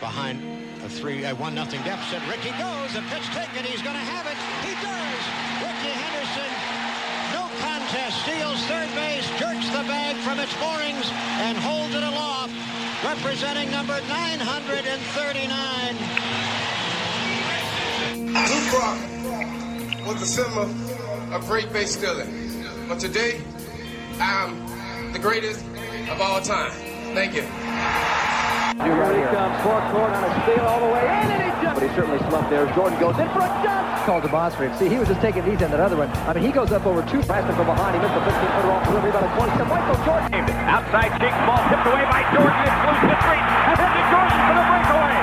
behind a three, a one nothing deficit. Ricky goes, the pitch taken, he's going to have it. He does. Ricky Henderson, no contest, steals third base, jerks the bag from its moorings, and holds it aloft, representing number 939. Luke Rock was the symbol of great base stealing. But today, I'm the greatest of all time. Thank you. Here he comes, fourth court on a steal all the way in, and he jumps. But he certainly slumped there. Jordan goes in for a jump. Called to bounce for him. See, he was just taking these in that other one. I mean, he goes up over two. Blasted from behind. He missed the 15-footer off delivery by the 20. To Michael Jordan. Outside kick, ball tipped away by Jordan. It's loose to three. And then to Jordan for the breakaway.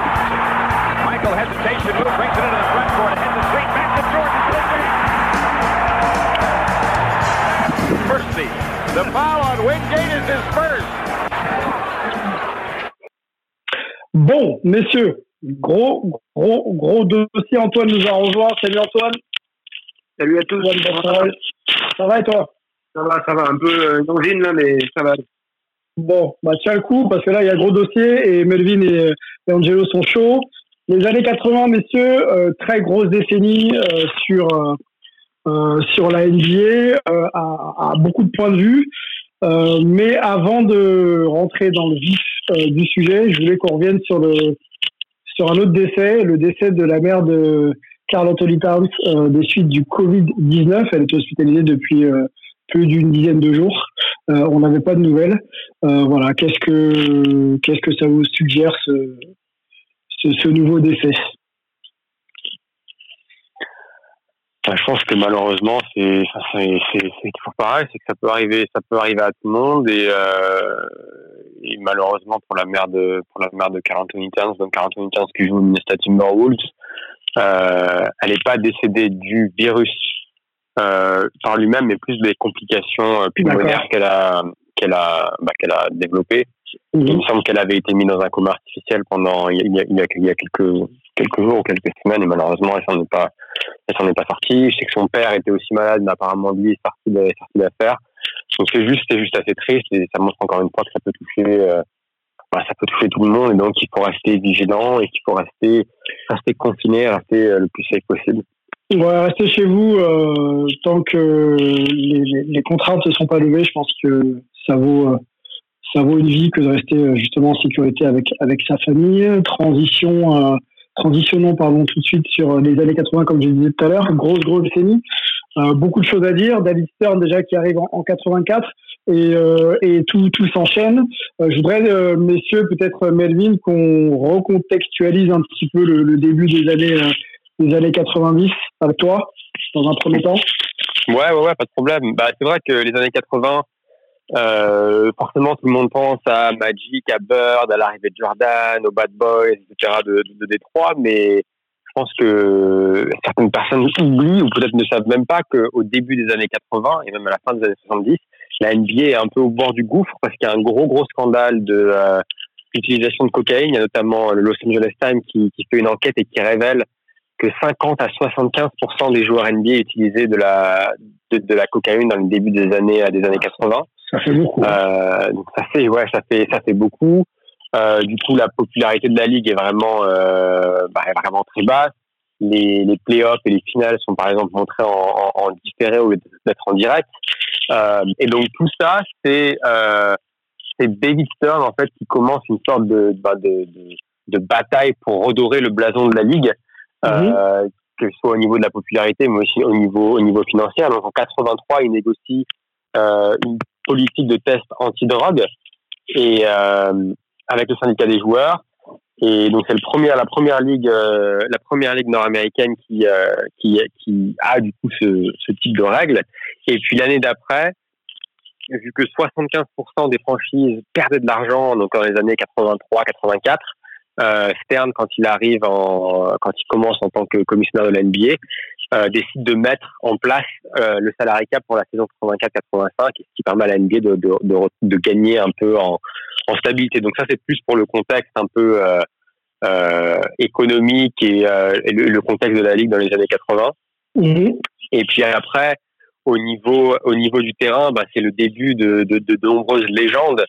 Michael hesitation move, brings it into the front court. Heads the street, back to Jordan. First The foul on Wingate is his first. Bon, messieurs, gros, gros, gros dossier. Antoine nous a rejoint. Salut Antoine. Salut à tous. Ça va et toi Ça va, ça va. Un peu euh, là, mais ça va. Bon, bah tiens le coup, parce que là, il y a gros dossier et Melvin et, Angelo sont chauds. Les années 80, messieurs, euh, très grosse décennie euh, sur, euh, sur la NBA, à, à, beaucoup de points de vue. mais avant de rentrer dans le vif du sujet, je voulais qu'on revienne sur le sur un autre décès, le décès de la mère de Carl Anthony Towns euh, des suites du Covid-19. Elle est hospitalisée depuis euh, plus d'une dizaine de jours. on n'avait pas de nouvelles. voilà, qu'est-ce que qu'est-ce que ça vous suggère ce, ce nouveau décès? Je pense que malheureusement, c'est toujours pareil, c'est que ça peut arriver, ça peut arriver à tout le monde et, euh, et malheureusement pour la mère de pour la mère de Carl Anthony Towns, donc Carl Anthony Towns qui joue au Minnesota Timberwolves, euh, elle n'est pas décédée du virus euh, par lui-même, mais plus des complications euh, pulmonaires qu'elle a qu'elle a bah, qu'elle a développées. Mhm. Il me semble qu'elle avait été mise dans un coma artificiel pendant il y a, il y a, il y a quelques quelques jours ou quelques semaines et malheureusement elle s'en est pas elle s'en est pas sortie. Je sais que son père était aussi malade, mais apparemment lui est sorti de l'affaire. Donc c'est juste c'est juste assez triste et ça montre encore une fois que ça peut toucher euh, bah, ça peut toucher tout le monde et donc il faut rester vigilant et qu'il faut rester rester confiné, rester euh, le plus safe possible. Ouais, restez chez vous euh, tant que les, les, contraintes ne sont pas levées. Je pense que ça vaut ça vaut une vie que de rester justement en sécurité avec avec sa famille. Transition Transitionnons pardon, tout de suite sur les années 80, comme je disais tout à l'heure. Grosse, grosse décennie. Euh, beaucoup de choses à dire. David Stern déjà qui arrive en, 84 et, euh, et tout, s'enchaîne. Euh, je voudrais, messieurs, peut-être Melvin, qu'on recontextualise un petit peu le, début des années, des années 90 avec toi, dans un premier temps. Ouais, ouais, ouais, pas de problème. Bah, c'est vrai que les années 80, euh, forcément, tout le monde pense à Magic, à Bird, à l'arrivée de Jordan, aux Bad Boys, etc. de, de, de Détroit, mais je pense que certaines personnes oublient ou peut-être ne savent même pas qu'au début des années 80 et même à la fin des années 70, la NBA est un peu au bord du gouffre parce qu'il y a un gros gros scandale de euh, utilisation de cocaïne. Il y a notamment le Los Angeles Times qui, qui fait une enquête et qui révèle que 50 à 75% des joueurs NBA utilisaient de la de, de, la cocaïne dans le début des années des années 80. Ça fait beaucoup. Euh, donc ça fait ouais, ça fait ça fait beaucoup. Euh, du coup, la popularité de la ligue est vraiment euh, bah, vraiment très basse. Les, les playoffs et les finales sont par exemple montrés en, en, en différé au lieu d'être en direct. Euh, et donc tout ça, c'est c'est David Stern en fait qui commence une sorte de, bah, de, de, de, bataille pour redorer le blason de la ligue, euh, mhm. que ce soit au niveau de la popularité, mais aussi au niveau au niveau financier. Donc en 83, il négocie euh, une politique de test anti-drogue et euh, avec le syndicat des joueurs. Et donc c'est le premier, la première ligue, euh, la première ligue nord-américaine qui, euh, qui a du coup ce, type de règles. Et puis l'année d'après, vu que 75% des franchises perdaient de l'argent, donc dans les années 83-84, euh, Stern, quand il arrive en, quand il commence en tant que commissionnaire de la NBA, euh, décide de mettre en place le salarié cap pour la saison 84-85, ce qui permet à la NBA de, de, de, de gagner un peu en, en, stabilité. Donc ça, c'est plus pour le contexte un peu euh, euh économique et, euh, et le, le, contexte de la ligue dans les années 80. Mmh. Et puis après, au niveau au niveau du terrain, bah, c'est le début de, de, de nombreuses légendes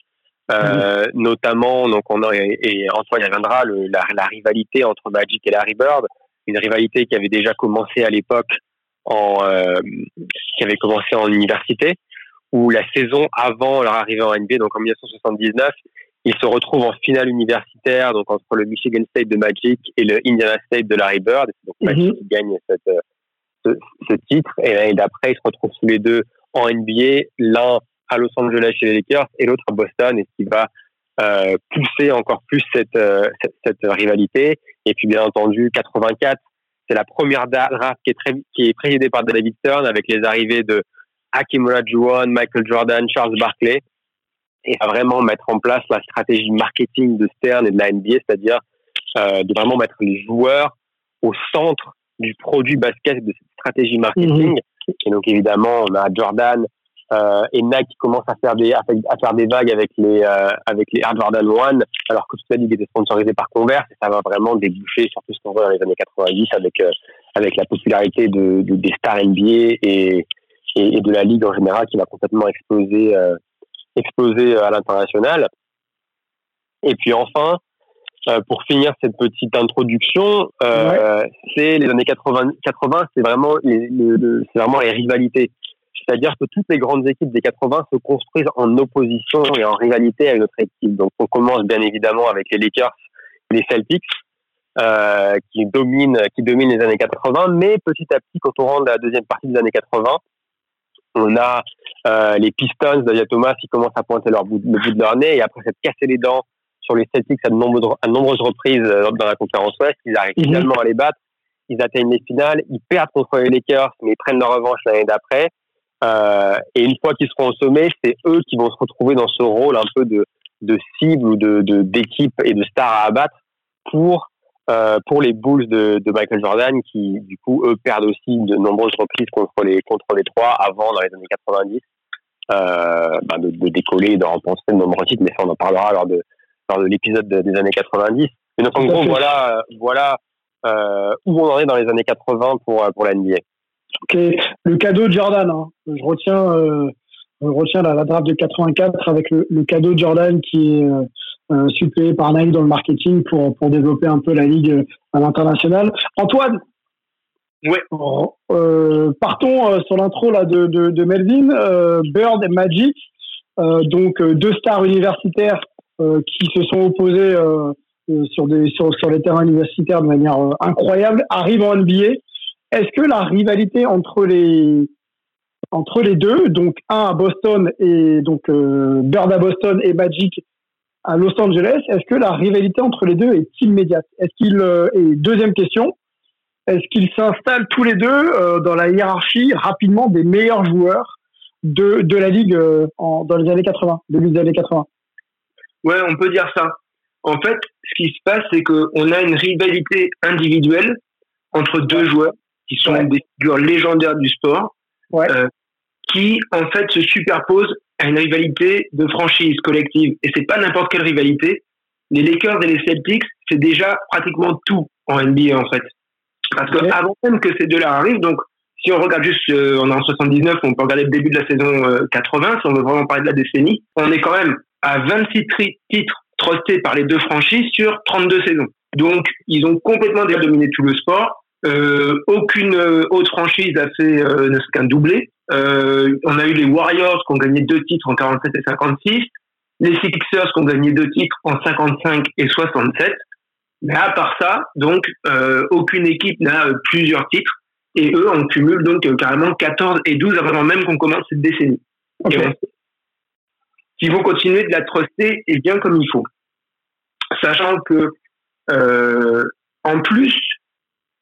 Euh, notamment, donc on a, et, Antoine y reviendra, le, la, la, rivalité entre Magic et Larry Bird, une rivalité qui avait déjà commencé à l'époque en, euh, qui avait commencé en université, où la saison avant leur arrivée en NBA, donc en 1979, ils se retrouvent en finale universitaire, donc entre le Michigan State de Magic et le Indiana State de Larry Bird. Donc Magic qui gagne cette, ce, ce, titre. Et l'année d'après, ils se retrouvent tous les deux en NBA, l'un à Los Angeles chez les Lakers et l'autre à Boston, et ce qui va euh, pousser encore plus cette, euh, cette, cette, rivalité. Et puis bien entendu, 84, c'est la première draft qui est, très, qui est présidée par David Stern avec les arrivées de Hakim Olajuwon, Michael Jordan, Charles Barkley, et à vraiment mettre en place la stratégie marketing de Stern et de la NBA, c'est-à-dire euh, de vraiment mettre les joueurs au centre du produit basket de cette stratégie marketing. Mhm. Et donc évidemment, on a Jordan euh, et Nike qui commence à faire des à, faire des vagues avec les euh, avec les Air Jordan One, alors que toute la ligue était sponsorisée par Converse. Et ça va vraiment déboucher sur tout ce qu'on voit dans les années 90 avec euh, avec la popularité de, de, des stars NBA et, et, de la ligue en général qui va complètement exploser euh, exploser à l'international. Et puis enfin, euh, pour finir cette petite introduction, euh, c'est les années 80. 80 c'est vraiment les, c'est vraiment les rivalités. C'est-à-dire que toutes les grandes équipes des 80 se construisent en opposition et en rivalité avec notre équipe. Donc on commence bien évidemment avec les Lakers et les Celtics. Euh, qui dominent qui dominent les années 80 mais petit à petit quand on rentre dans la deuxième partie des années 80 on a euh, les Pistons d'Aya Thomas qui commencent à pointer leur bout, le bout de leur nez et après s'être cassé les dents sur les Celtics à de nombreuses, à nombreuses reprises euh, dans la conférence Ouest. Ils arrivent mhm. finalement à les battre. Ils atteignent les finales. Ils perdent contre les Lakers, mais ils prennent leur revanche l'année d'après. Euh, et une fois qu'ils seront au sommet, c'est eux qui vont se retrouver dans ce rôle un peu de, de cible ou de d'équipe et de star à abattre pour euh, pour les Bulls de, de, Michael Jordan qui du coup eux perdent aussi de nombreuses reprises contre les contre les trois avant dans les années 90 euh, ben de, de, décoller de remporter de nombreux titres mais ça on en parlera lors de de l'épisode des années 90. Et donc en gros, voilà, voilà euh, où on en est dans les années 80 pour pour la NBA. Ok, le cadeau de Jordan. Hein. Je retiens, je retiens la, draft de 84 avec le, cadeau de Jordan qui est euh, euh, suppléé par Nike dans le marketing pour pour développer un peu la ligue à l'international. Antoine? Ouais. Euh, partons sur l'intro là de, de, de Melvin, Bird et Magic, donc deux stars universitaires euh, qui se sont opposés euh, euh, sur, des, sur, sur, les terrains universitaires de manière incroyable, arrivent en NBA. Est-ce que la rivalité entre les, entre les deux, donc un à Boston et donc Bird à Boston et Magic à Los Angeles, est-ce que la rivalité entre les deux est immédiate? Est-ce qu'il et deuxième question, est-ce qu'ils s'installent tous les deux dans la hiérarchie rapidement des meilleurs joueurs de, de la ligue en, dans les années 80, début des années 80 Ouais, on peut dire ça. En fait, ce qui se passe, c'est qu'on a une rivalité individuelle entre deux joueurs qui sont des figures légendaires du sport, euh, qui en fait se superposent à une rivalité de franchise collective. Et c'est pas n'importe quelle rivalité. Les Lakers et les Celtics, c'est déjà pratiquement tout en NBA en fait. Parce que avant même que ces deux-là arrivent, donc si on regarde juste, euh, on est en 79, on peut regarder le début de la saison 80, euh, si on veut vraiment parler de la décennie, on est quand même à 26 titres trustés par les deux franchises sur 32 saisons. Donc, ils ont complètement dominé tout le sport. Euh, aucune autre franchise a fait ne qu'un doublé. Euh, on a eu les Warriors qui ont gagné deux titres en 47 et 56, les Sixers qui ont gagné deux titres en 55 et 67. Mais à part ça, donc euh, aucune équipe n'a plusieurs titres et eux on cumule donc carrément 14 et 12 avant même qu'on commence cette décennie qui vont continuer de la truster et bien comme il faut. Sachant que, euh, en plus,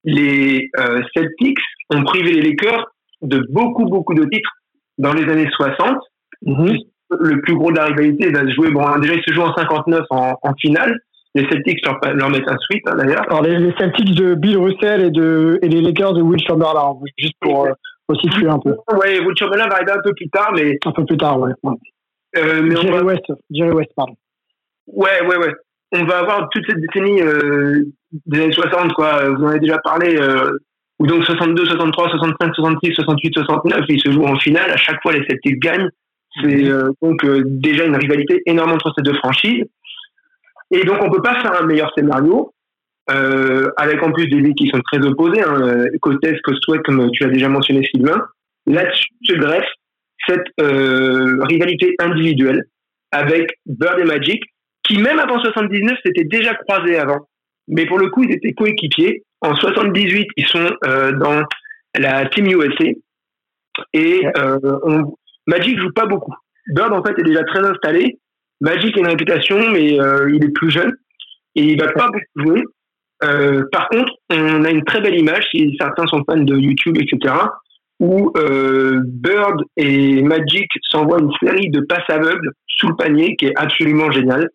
les euh, Celtics ont privé les Lakers de beaucoup, beaucoup de titres dans les années 60. Mhm. Le plus gros de la rivalité va se jouer, bon, déjà, il se joue en 59 en, finale. Les Celtics leur, leur mettent un sweep, hein, d'ailleurs. Alors, les, Celtics de Bill Russell et, de, et les Lakers de Will Chamberlain, juste pour, euh, situer un peu. Ouais, Will Chamberlain va arriver un peu plus tard, mais. Un peu plus tard, ouais. Euh, mais Jerry, West, Jerry West, pardon. Ouais, ouais, ouais. On va avoir toute cette décennie euh, des années 60, quoi. Vous en avez déjà parlé. Euh, où donc 62, 63, 65, 66, 68, 69, ils se jouent en finale. À chaque fois, les Celtics gagnent. C'est euh, donc euh, déjà une rivalité énorme entre ces deux franchises. Et donc on peut pas faire un meilleur scénario euh, avec en plus des ligues qui sont très opposées, hein, Côte Côte comme tu as déjà mentionné Sylvain. Là-dessus se greffe cette rivalité individuelle avec Bird et Magic, qui même avant 79 s'étaient déjà croisés avant. Mais pour le coup, ils étaient coéquipiers. En 78, ils sont dans la Team USA. Et euh, on, Magic joue pas beaucoup. Bird en fait est déjà très installé. Magic a une réputation, mais euh, il est plus jeune et il va pas beaucoup jouer. Euh, par contre, on a une très belle image, si certains sont fans de YouTube, etc., où euh, Bird et Magic s'envoient une série de passes aveugles sous le panier qui est absolument génial.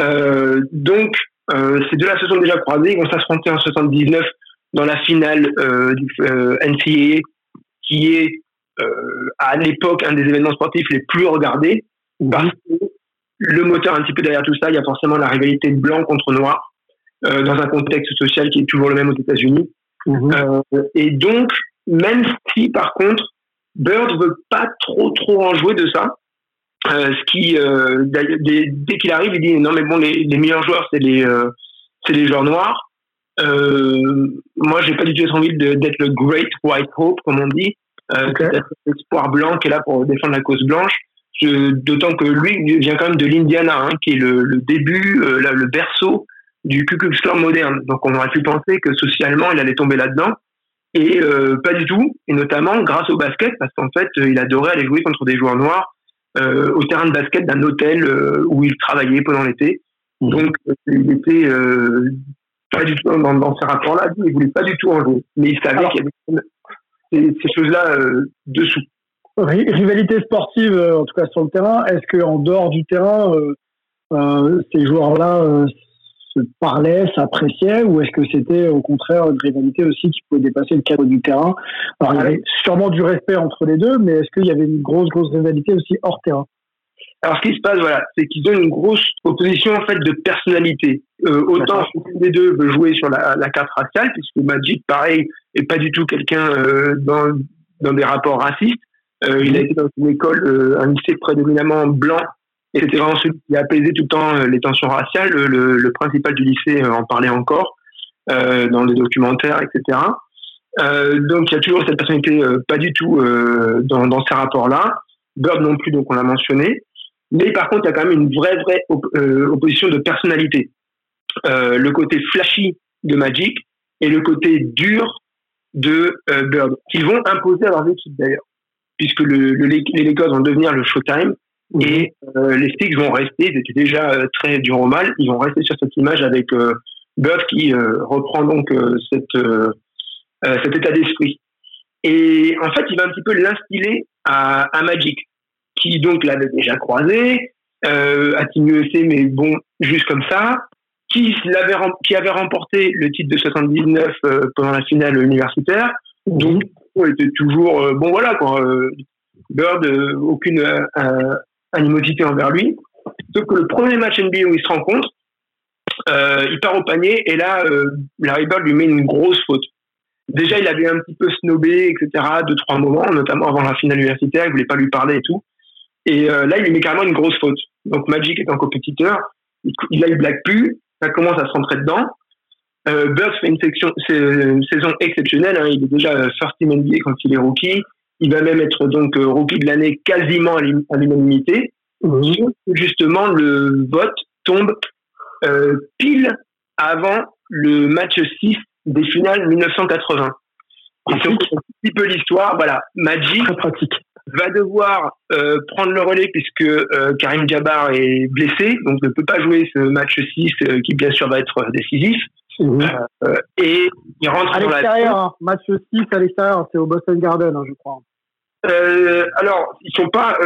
Euh, donc, euh, ces deux-là se sont déjà croisés, ils vont s'affronter en 79 dans la finale euh, du NCAA, qui est euh, à l'époque un des événements sportifs les plus regardés. Parce que le moteur un petit peu derrière tout ça, il y a forcément la rivalité de blanc contre noir euh, dans un contexte social qui est toujours le même aux États-Unis. Mhm. Euh, et donc, même si par contre Bird veut pas trop trop en jouer de ça, ce qui dès, qu'il arrive, il dit non mais bon les, meilleurs joueurs c'est les c'est les joueurs noirs. Euh, moi, j'ai pas du tout envie d'être le Great White Hope, comme on dit euh, l'espoir blanc qui est là pour défendre la cause blanche. D'autant que lui vient quand même de l'Indiana, hein, qui est le, le début, euh, le berceau du Ku Klux Klan moderne. Donc on aurait pu penser que socialement il allait tomber là-dedans. Et euh, pas du tout, et notamment grâce au basket, parce qu'en fait il adorait aller jouer contre des joueurs noirs euh, au terrain de basket d'un hôtel euh, où il travaillait pendant l'été. Mmh. Donc il était pas du tout dans, dans ces rapports-là, il voulait pas du tout en jouer. Mais il savait qu'il y avait ces, choses-là euh, dessous. Rivalité sportive, euh, en tout cas sur le terrain, est-ce qu'en dehors du terrain, euh, ces joueurs-là se parlaient, s'appréciaient, ou est-ce que c'était au contraire une rivalité aussi qui pouvait dépasser le cadre du terrain? Alors il y avait sûrement du respect entre les deux, mais est-ce qu'il y avait une grosse, grosse rivalité aussi hors terrain? Alors, ce qui se passe, voilà, c'est qu'ils ont une grosse opposition en fait de personnalité. Euh, autant les deux veut jouer sur la, la, carte raciale, puisque Magic, pareil, est pas du tout quelqu'un euh, dans, dans des rapports racistes. Euh, il a été dans une école, euh, un lycée prédominamment blanc, et c'était vraiment celui qui a apaisé tout le temps euh, les tensions raciales. Le, le principal du lycée en parlait encore dans les documentaires, etc. donc, il y a toujours cette personnalité pas du tout dans, dans ces rapports-là. Bird non plus, donc on l'a mentionné. Mais par contre, il y a quand même une vraie, vraie euh, opposition de personnalité. Euh, le côté flashy de Magic et le côté dur de euh, Bird, qu'ils vont imposer à leurs équipes d'ailleurs, puisque le, le, les Lakers vont devenir le Showtime mmh. et euh, les Sticks vont rester, ils étaient déjà euh, très dur au mal, ils vont rester sur cette image avec Bird qui reprend donc cette, cet état d'esprit. Et en fait, il va un petit peu l'instiller à, à Magic qui donc l'avait déjà croisé, euh, à Team USA, mais bon, juste comme ça, qui, l'avait, qui avait remporté le titre de 79 euh, pendant la finale universitaire, mhm. donc il était toujours, euh, bon voilà quoi, euh, Bird, euh, aucune animosité envers lui. Sauf que le premier match NBA où ils se rencontrent, il part au panier et là, Larry Bird lui met une grosse faute. Déjà, il avait un petit peu snobé, etc., deux, trois moments, notamment avant la finale universitaire, il voulait pas lui parler et tout. Et euh, là, il lui met carrément une grosse faute. Donc Magic est un compétiteur, il, a eu blague plus, ça commence à se rentrer dedans. Euh, Bird fait une, saison exceptionnelle, hein. il est déjà euh, first team NBA quand il est rookie, il va même être donc euh, rookie de l'année quasiment à l'unanimité. Justement, le vote tombe euh, pile avant le match 6 des finales 1980. Et c'est un petit peu l'histoire, voilà, Magic, pratique va devoir euh, prendre le relais puisque euh, Karim Jabbar est blessé, donc ne peut pas jouer ce match 6 euh, qui bien sûr va être décisif. Mmh. et il rentre à l'extérieur, hein. match 6 à l'extérieur, c'est au Boston Garden, hein, je crois. Alors, ils sont pas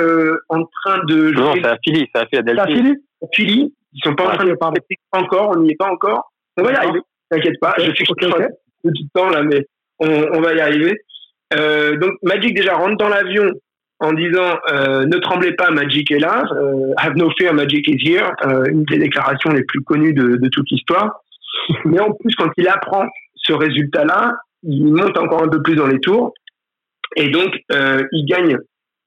en train de jouer. Non, c'est à Philly, c'est à Philadelphie. À Philly, ils sont pas en train de jouer encore, on n'y est pas encore. On va y arriver, t'inquiète pas, je suis okay, okay. petit temps là, mais on, on va y arriver. donc Magic déjà rentre dans l'avion en disant euh, ne tremblez pas, Magic est là, euh, have no fear, Magic is here, euh, une des déclarations les plus connues de, de toute l'histoire. Mais en plus, quand il apprend ce résultat-là, il monte encore un peu plus dans les tours et donc euh, il gagne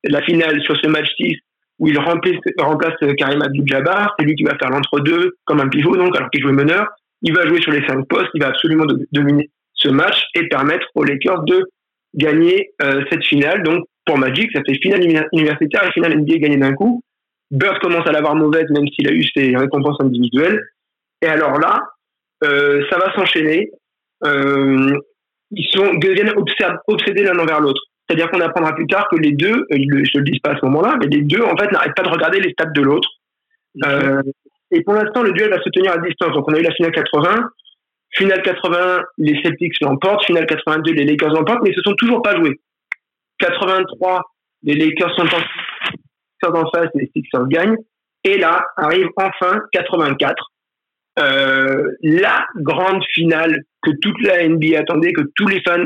la finale sur ce match 6 où il remplace, remplace Karim Abdul-Jabbar. C'est lui qui va faire l'entre-deux comme un pivot, donc, alors qu'il jouait meneur. Il va jouer sur les cinq postes. Il va absolument dominer ce match et permettre aux Lakers de gagner euh, cette finale. Donc, pour Magic, ça fait finale universitaire et finale NBA gagnée d'un coup. Bird commence à l'avoir mauvaise, même s'il a eu ses récompenses individuelles. Et alors là, euh, ça va s'enchaîner. Euh, ils sont deviennent obsédés l'un envers l'autre. C'est-à-dire qu'on apprendra plus tard que les deux, euh, je ne le dis pas à ce moment-là, mais les deux en fait n'arrêtent pas de regarder les stats de l'autre. Euh, et pour l'instant, le duel va se tenir à distance. Donc on a eu la finale 80, finale 81, les Celtics l'emportent, finale 82, les Lakers l'emportent, mais ils se sont toujours pas joués. 83, les Lakers sont en, en face, les Sixers gagnent. Et là arrive enfin 84, euh, la grande finale que toute la NBA attendait, que tous les fans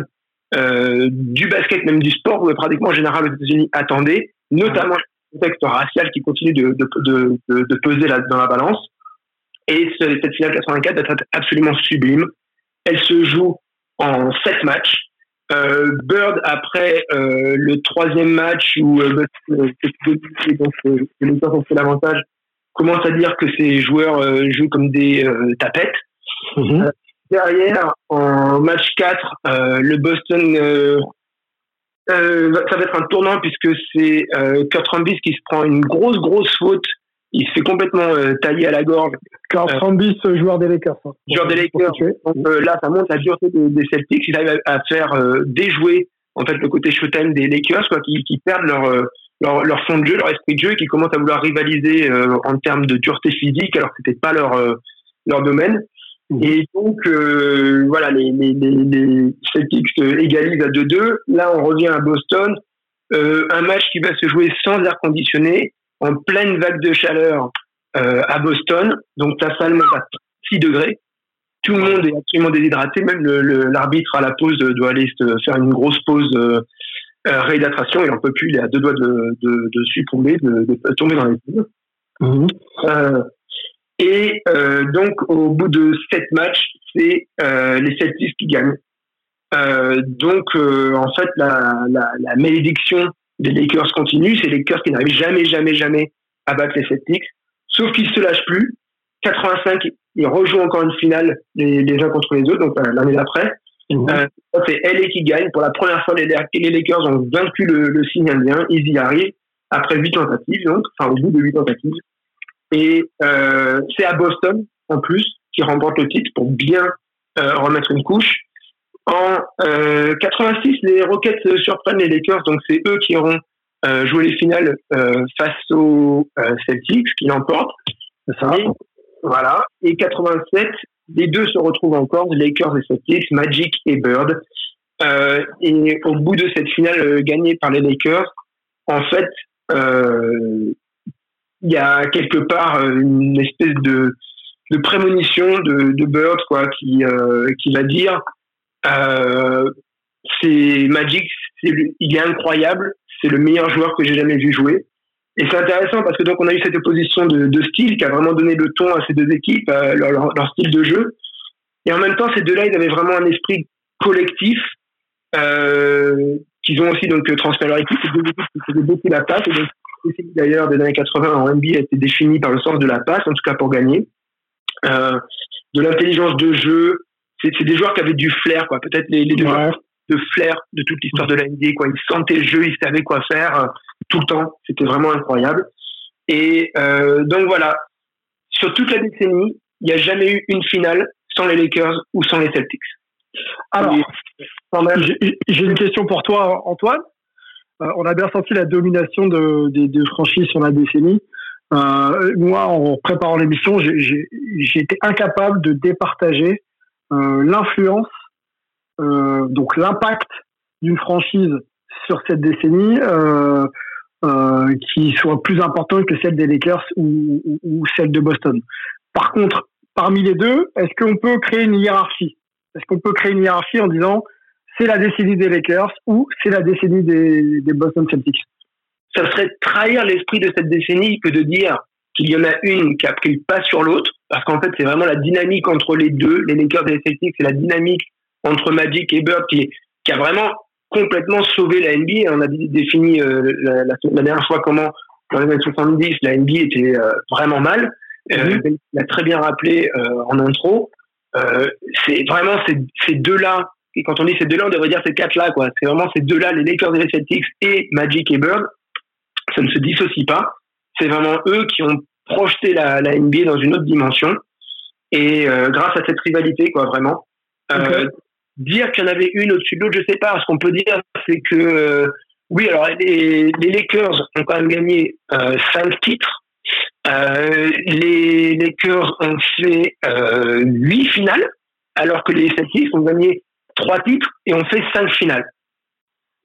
euh, du basket, même du sport, pratiquement en général aux États-Unis attendaient, notamment le contexte racial qui continue de, de, de, de peser dans la balance. Et cette finale 84 est absolument sublime. Elle se joue en sept matchs. Euh, Bird, après euh, le troisième match où euh, les ont fait l'avantage, commence à dire que ces joueurs jouent comme des tapettes. Mhm. Euh, derrière, en match 4, le Boston, ça va être un tournant puisque c'est Kurt Rambis qui se prend une grosse, grosse faute. Il se fait complètement tailler à la gorge. Kurt Rambis, joueur des Lakers. Hein. joueur des Lakers. Donc, là, ça montre la dureté des, Celtics. Ils arrivent à, faire déjouer en fait le côté showtime des Lakers, quoi, qui, qui perdent leur leur, leur, fond de jeu, leur esprit de jeu, et qui commencent à vouloir rivaliser euh, en termes de dureté physique, alors que c'était pas leur euh, leur domaine. Et donc euh, voilà, les, les, Celtics égalisent à 2-2. Là, on revient à Boston, un match qui va se jouer sans air conditionné, en pleine vague de chaleur à Boston. Donc la salle monte à 6 degrés. Tout le monde est absolument déshydraté, même l'arbitre à la pause doit aller faire une grosse pause euh, réhydratation, il en peut plus, il est à deux doigts de, de, de succomber, de, de, tomber dans les îles. Mhm. Euh, et euh, donc, au bout de sept matchs, c'est euh, les Celtics qui gagnent. Euh, donc, euh, en fait, la, la, la, malédiction des Lakers continue. C'est les Lakers qui n'arrivent jamais, jamais, jamais à battre les Celtics. Sauf qu'ils se lâchent plus. 85, ils rejouent encore une finale les, les uns contre les autres, donc l'année d'après. Euh, c'est LA qui gagne. Pour la première fois, les, Lakers ont vaincu le, le signe indien. Ils y arrivent après huit tentatives, donc, enfin au bout de huit tentatives. Et euh, c'est à Boston, en plus, qui remporte le titre pour bien euh, remettre une couche. En 86, les Rockets surprennent les Lakers, donc c'est eux qui auront joué les finales face aux Celtics, qui l'emportent. voilà. Et 87, les deux se retrouvent encore, Lakers et Celtics, Magic et Bird. Euh, et au bout de cette finale euh, gagnée par les Lakers, en fait, euh, il y a quelque part une espèce de, prémonition de, Bird quoi, qui, qui va dire c'est Magic, il est incroyable, c'est le meilleur joueur que j'ai jamais vu jouer. Et c'est intéressant parce que donc on a eu cette opposition de, de style qui a vraiment donné le ton à ces deux équipes, leur, style de jeu. Et en même temps, ces deux-là, ils avaient vraiment un esprit collectif euh, qu'ils ont aussi donc transmis à leur équipe. C'est deux équipes qui faisaient beaucoup la passe. Et donc, d'ailleurs des années 80 en NBA a été défini par le sens de la passe, en tout cas pour gagner. Euh, de l'intelligence de jeu. C'est des joueurs qui avaient du flair, quoi. Peut-être les, les deux joueurs de flair de toute l'histoire de la NBA, quoi. Ils sentaient le jeu, ils savaient quoi faire tout le temps. C'était vraiment incroyable. Et euh, donc voilà, sur toute la décennie, il n'y a jamais eu une finale sans les Lakers ou sans les Celtics. Alors, j'ai une question pour toi, Antoine. Euh, on a bien senti la domination de, des deux franchises sur la décennie. Euh, moi, en préparant l'émission, j'ai été incapable de départager euh, l'influence, euh, donc l'impact d'une franchise sur cette décennie euh, euh, qui soit plus importante que celle des Lakers ou, ou, celle de Boston. Par contre, parmi les deux, est-ce qu'on peut créer une hiérarchie? Est-ce qu'on peut créer une hiérarchie en disant c'est la décennie des Lakers ou c'est la décennie des, des Boston Celtics Ça serait trahir l'esprit de cette décennie que de dire qu'il y en a une qui a pris le pas sur l'autre, parce qu'en fait, c'est vraiment la dynamique entre les deux, les Lakers et les Celtics, c'est la dynamique entre Magic et Bird qui, qui a vraiment complètement sauvé la NBA. On a défini euh, la, la, dernière fois comment dans les années 70, la NBA était vraiment mal. Euh, mhm. Il a très bien rappelé en intro. c'est vraiment ces, ces deux-là. Et quand on dit ces deux-là, on devrait dire ces quatre-là, quoi. C'est vraiment ces deux-là, les Lakers et les Celtics et Magic et Bird. Ça ne se dissocie pas. C'est vraiment eux qui ont projeté la, la NBA dans une autre dimension. Et grâce à cette rivalité, quoi, vraiment. Euh, dire qu'il y en avait une au-dessus de l'autre, je sais pas. Ce qu'on peut dire, c'est que euh, oui, alors les, les, Lakers ont quand même gagné euh, cinq titres. Euh, les Lakers ont fait huit finales, alors que les Celtics ont gagné trois titres et ont fait cinq finales.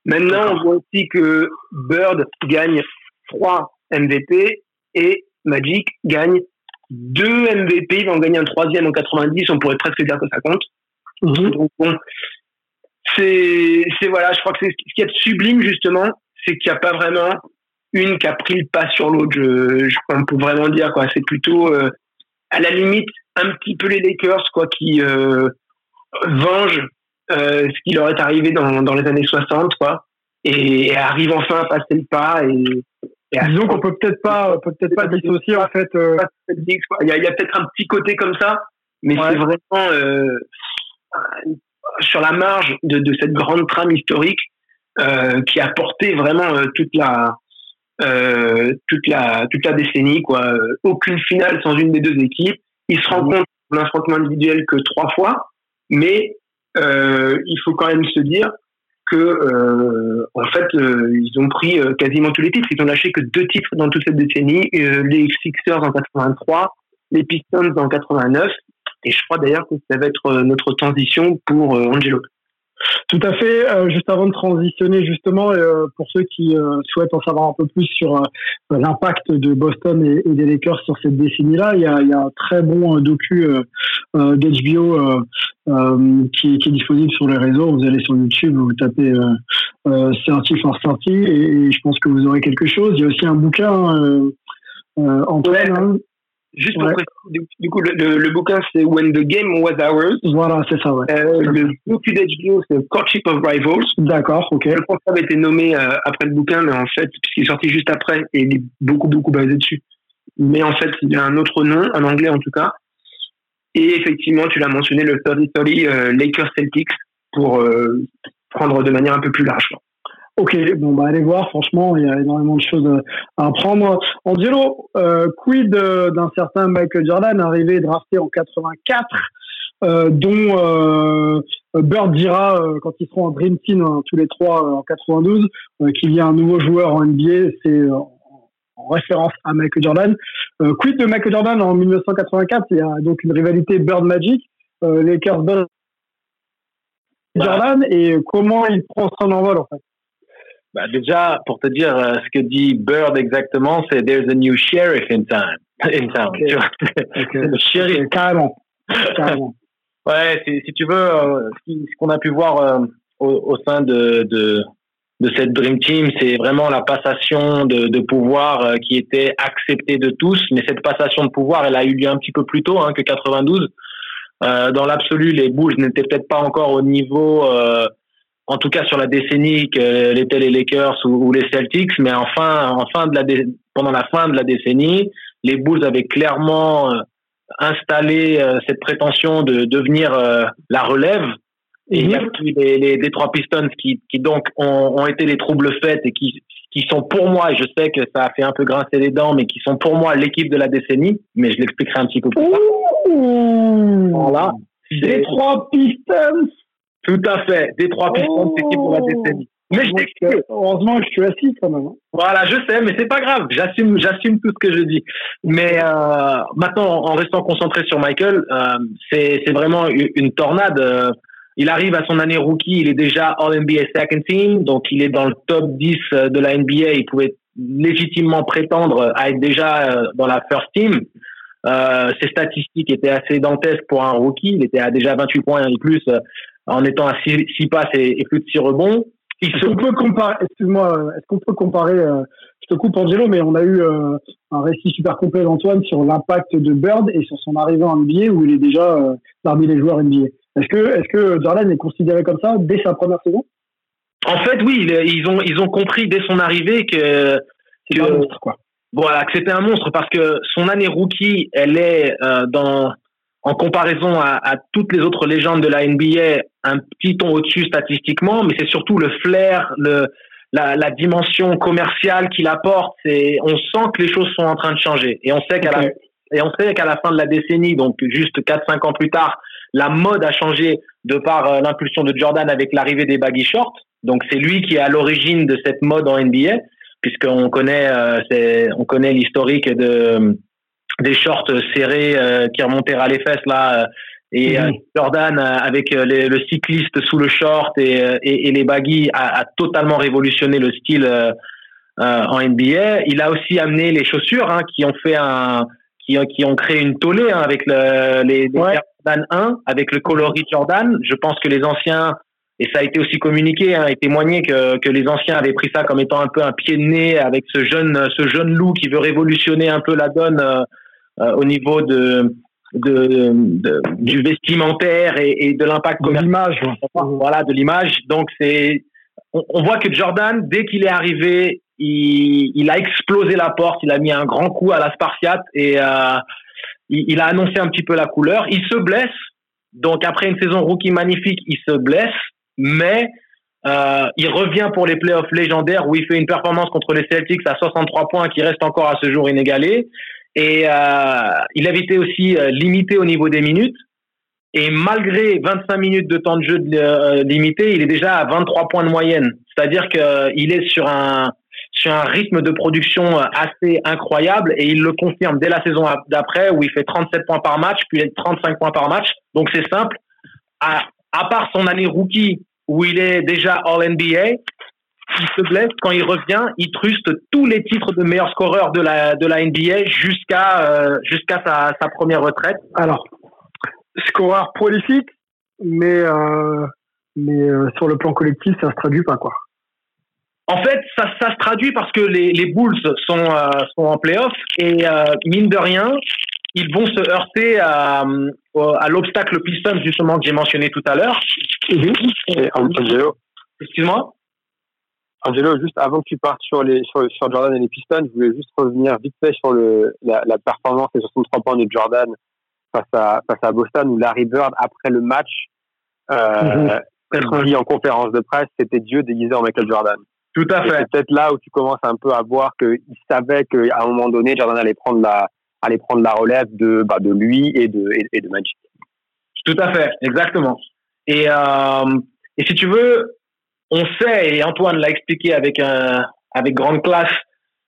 Maintenant, on voit aussi que Bird gagne trois MVP et Magic gagne deux MVP. Ils vont gagner un troisième en 90. On pourrait presque dire que ça compte. Mhm. Donc bon, c'est, c'est voilà, je crois que c'est ce qui est sublime justement, c'est qu'il n'y a pas vraiment une qui a pris le pas sur l'autre. Je, je on peut vraiment dire quoi. C'est plutôt euh, à la limite un petit peu les Lakers quoi qui euh, vengent euh, ce qui leur est arrivé dans, dans les années 60 quoi et, arrivent enfin à passer le pas et, disons qu'on peut peut-être pas peut peut-être pas dissocier en fait euh, il y a, peut-être un petit côté comme ça mais c'est vraiment euh, sur la marge de, de, cette grande trame historique qui a porté vraiment toute la toute la toute la décennie quoi. Aucune finale sans une des deux équipes. Ils se rencontrent en affrontement individuel que trois fois, mais euh, il faut quand même se dire que euh, en fait ils ont pris quasiment tous les titres. Ils ont lâché que deux titres dans toute cette décennie. les Sixers en 83, les Pistons en 89 et je crois d'ailleurs que ça va être euh, notre transition pour euh, Angelo. Tout à fait. Euh, juste avant de transitionner, justement, pour ceux qui souhaitent en savoir un peu plus sur l'impact de Boston et, des Lakers sur cette décennie-là, il y a, il y a un très bon docu d'HBO qui, qui, est disponible sur les réseaux. Vous allez sur YouTube, vous tapez euh, 30 for 30 et, et, je pense que vous aurez quelque chose. Il y a aussi un bouquin en plein. Hein, Juste pour préciser, du, coup, le, le, bouquin, c'est When the Game Was Ours. Voilà, c'est ça, ouais. Euh, le docu d'HBO, c'est Courtship of Rivals. D'accord, ok. Le concept a été nommé euh, après le bouquin, mais en fait, puisqu'il est sorti juste après, et il est beaucoup, beaucoup basé dessus. Mais en fait, il a un autre nom, en anglais en tout cas. Et effectivement, tu l'as mentionné, le 30-30 euh, Lakers Celtics, pour euh, prendre de manière un peu plus large. Ok, bon bah allez voir, franchement, il y a énormément de choses à apprendre. Angelo, euh, quid d'un certain Michael Jordan, arrivé drafté en 84, euh, dont euh, Bird dira euh, quand ils seront en Dream Team hein, tous les trois en 92 qu'il y a un nouveau joueur en NBA, c'est en référence à Michael Jordan. quid de Michael Jordan en 1984, il y a donc une rivalité Bird Magic, les Lakers Bird Jordan, et comment il prend son envol en fait? Bah déjà, pour te dire euh, ce que dit Bird exactement, c'est There's a new sheriff in town. In town. Okay. okay. le sheriff. carrément. carrément. ouais, si, tu veux, euh, ce qu'on a pu voir euh, au, au, sein de, de, de, cette Dream Team, c'est vraiment la passation de, de pouvoir euh, qui était acceptée de tous. Mais cette passation de pouvoir, elle a eu lieu un petit peu plus tôt hein, que 92. dans l'absolu, les Bulls n'étaient peut-être pas encore au niveau en tout cas sur la décennie que l'étaient les Lakers ou, les Celtics, mais enfin, en fin de la pendant la fin de la décennie, les Bulls avaient clairement euh, installé euh, cette prétention de devenir euh, la relève. Et il y a les, les, les, trois Pistons qui, qui donc ont, ont, été les troubles faits et qui, qui sont pour moi, et je sais que ça a fait un peu grincer les dents, mais qui sont pour moi l'équipe de la décennie, mais je l'expliquerai un petit peu plus tard. Voilà. Les trois Pistons tout à fait. Des trois pistons, c'est qui pour la décennie. Mais je Heureusement que je suis assis quand même. Hein. Voilà, je sais, mais c'est pas grave. J'assume, j'assume tout ce que je dis. Mais euh, maintenant, en restant concentré sur Michael, euh, c'est, c'est vraiment une tornade. Euh, il arrive à son année rookie, il est déjà All NBA Second Team, donc il est dans le top 10 euh, de la NBA. Il pouvait légitimement prétendre à être déjà euh, dans la First Team. Euh, ses statistiques étaient assez dantesques pour un rookie. Il était à déjà 28 points et plus en étant à 6 passes et, plus de 6 rebonds. Est-ce qu'on peut comparer, excuse-moi, est-ce qu'on peut comparer, euh, je te coupe Angelo, mais on a eu euh, un récit super complet d'Antoine sur l'impact de Bird et sur son arrivée en NBA où il est déjà euh, parmi les joueurs NBA. Est-ce que, est-ce que Jordan est considéré comme ça dès sa première saison? En fait, oui, ils ont, ils ont compris dès son arrivée que, c'est un monstre, quoi. Voilà, que c'était un monstre parce que son année rookie, elle est dans en comparaison à, à, toutes les autres légendes de la NBA un petit ton au-dessus statistiquement, mais c'est surtout le flair, le la, la dimension commerciale qu'il apporte. On sent que les choses sont en train de changer et on sait qu'à la et on sait qu'à la fin de la décennie, donc juste 4-5 ans plus tard, la mode a changé de par euh, l'impulsion de Jordan avec l'arrivée des baggy shorts. Donc c'est lui qui est à l'origine de cette mode en NBA puisqu'on connaît, euh, on connaît l'historique de des shorts serrés euh, qui remontaient à les fesses là. Euh, et euh, Jordan, avec le cycliste sous le short et, et, et les baggy, a, a, totalement révolutionné le style en NBA. Il a aussi amené les chaussures hein, qui ont fait un, qui, qui ont créé une tollée hein, avec le, les, les Jordan 1, avec le coloris Jordan. Je pense que les anciens et ça a été aussi communiqué hein, et témoigné que, que les anciens avaient pris ça comme étant un peu un pied de nez avec ce jeune ce jeune loup qui veut révolutionner un peu la donne euh, euh, au niveau de, de, de, du vestimentaire et, et de l'impact de l'image voilà de l'image. Donc c'est on, on, voit que Jordan dès qu'il est arrivé il, il, a explosé la porte il a mis un grand coup à la Spartiate et euh, il, il a annoncé un petit peu la couleur. Il se blesse. Donc après une saison rookie magnifique, il se blesse. Mais euh, il revient pour les playoffs légendaires où il fait une performance contre les Celtics à 63 points qui reste encore à ce jour inégalé. Et euh, il avait été aussi euh, limité au niveau des minutes. Et malgré 25 minutes de temps de jeu euh, limité, il est déjà à 23 points de moyenne. C'est-à-dire qu'il est sur un, sur un rythme de production assez incroyable et il le confirme dès la saison d'après où il fait 37 points par match, puis 35 points par match. Donc c'est simple. À, à part son année rookie où il est déjà All-NBA. Il se blesse, quand il revient, il truste tous les titres de meilleur scoreur de la, de la NBA jusqu'à euh, jusqu'à sa, sa première retraite. Alors, scoreur prolifique, mais, euh, mais euh, sur le plan collectif, ça se traduit pas, quoi. En fait, ça, ça se traduit parce que les, les Bulls sont, euh, sont en playoff et euh, mine de rien, ils vont se heurter à, à l'obstacle Pistons, justement, que j'ai mentionné tout à l'heure. Excuse-moi Angelo, juste avant que tu partes sur, les, sur, sur, Jordan et les Pistons, je voulais juste revenir vite fait sur le, la, la performance des 63 points de Jordan face à, face à Boston, où Larry Bird, après le match, euh, mmh. dit en conférence de presse, c'était Dieu déguisé en Michael Jordan. Tout à fait. C'est peut-être là où tu commences un peu à voir qu'il savait qu'à un moment donné, Jordan allait prendre la, allait prendre la relève de, bah, de lui et de, et, et de Magic. Tout à fait, exactement. Et, euh, et si tu veux, on sait, et Antoine l'a expliqué avec, un, avec grande classe,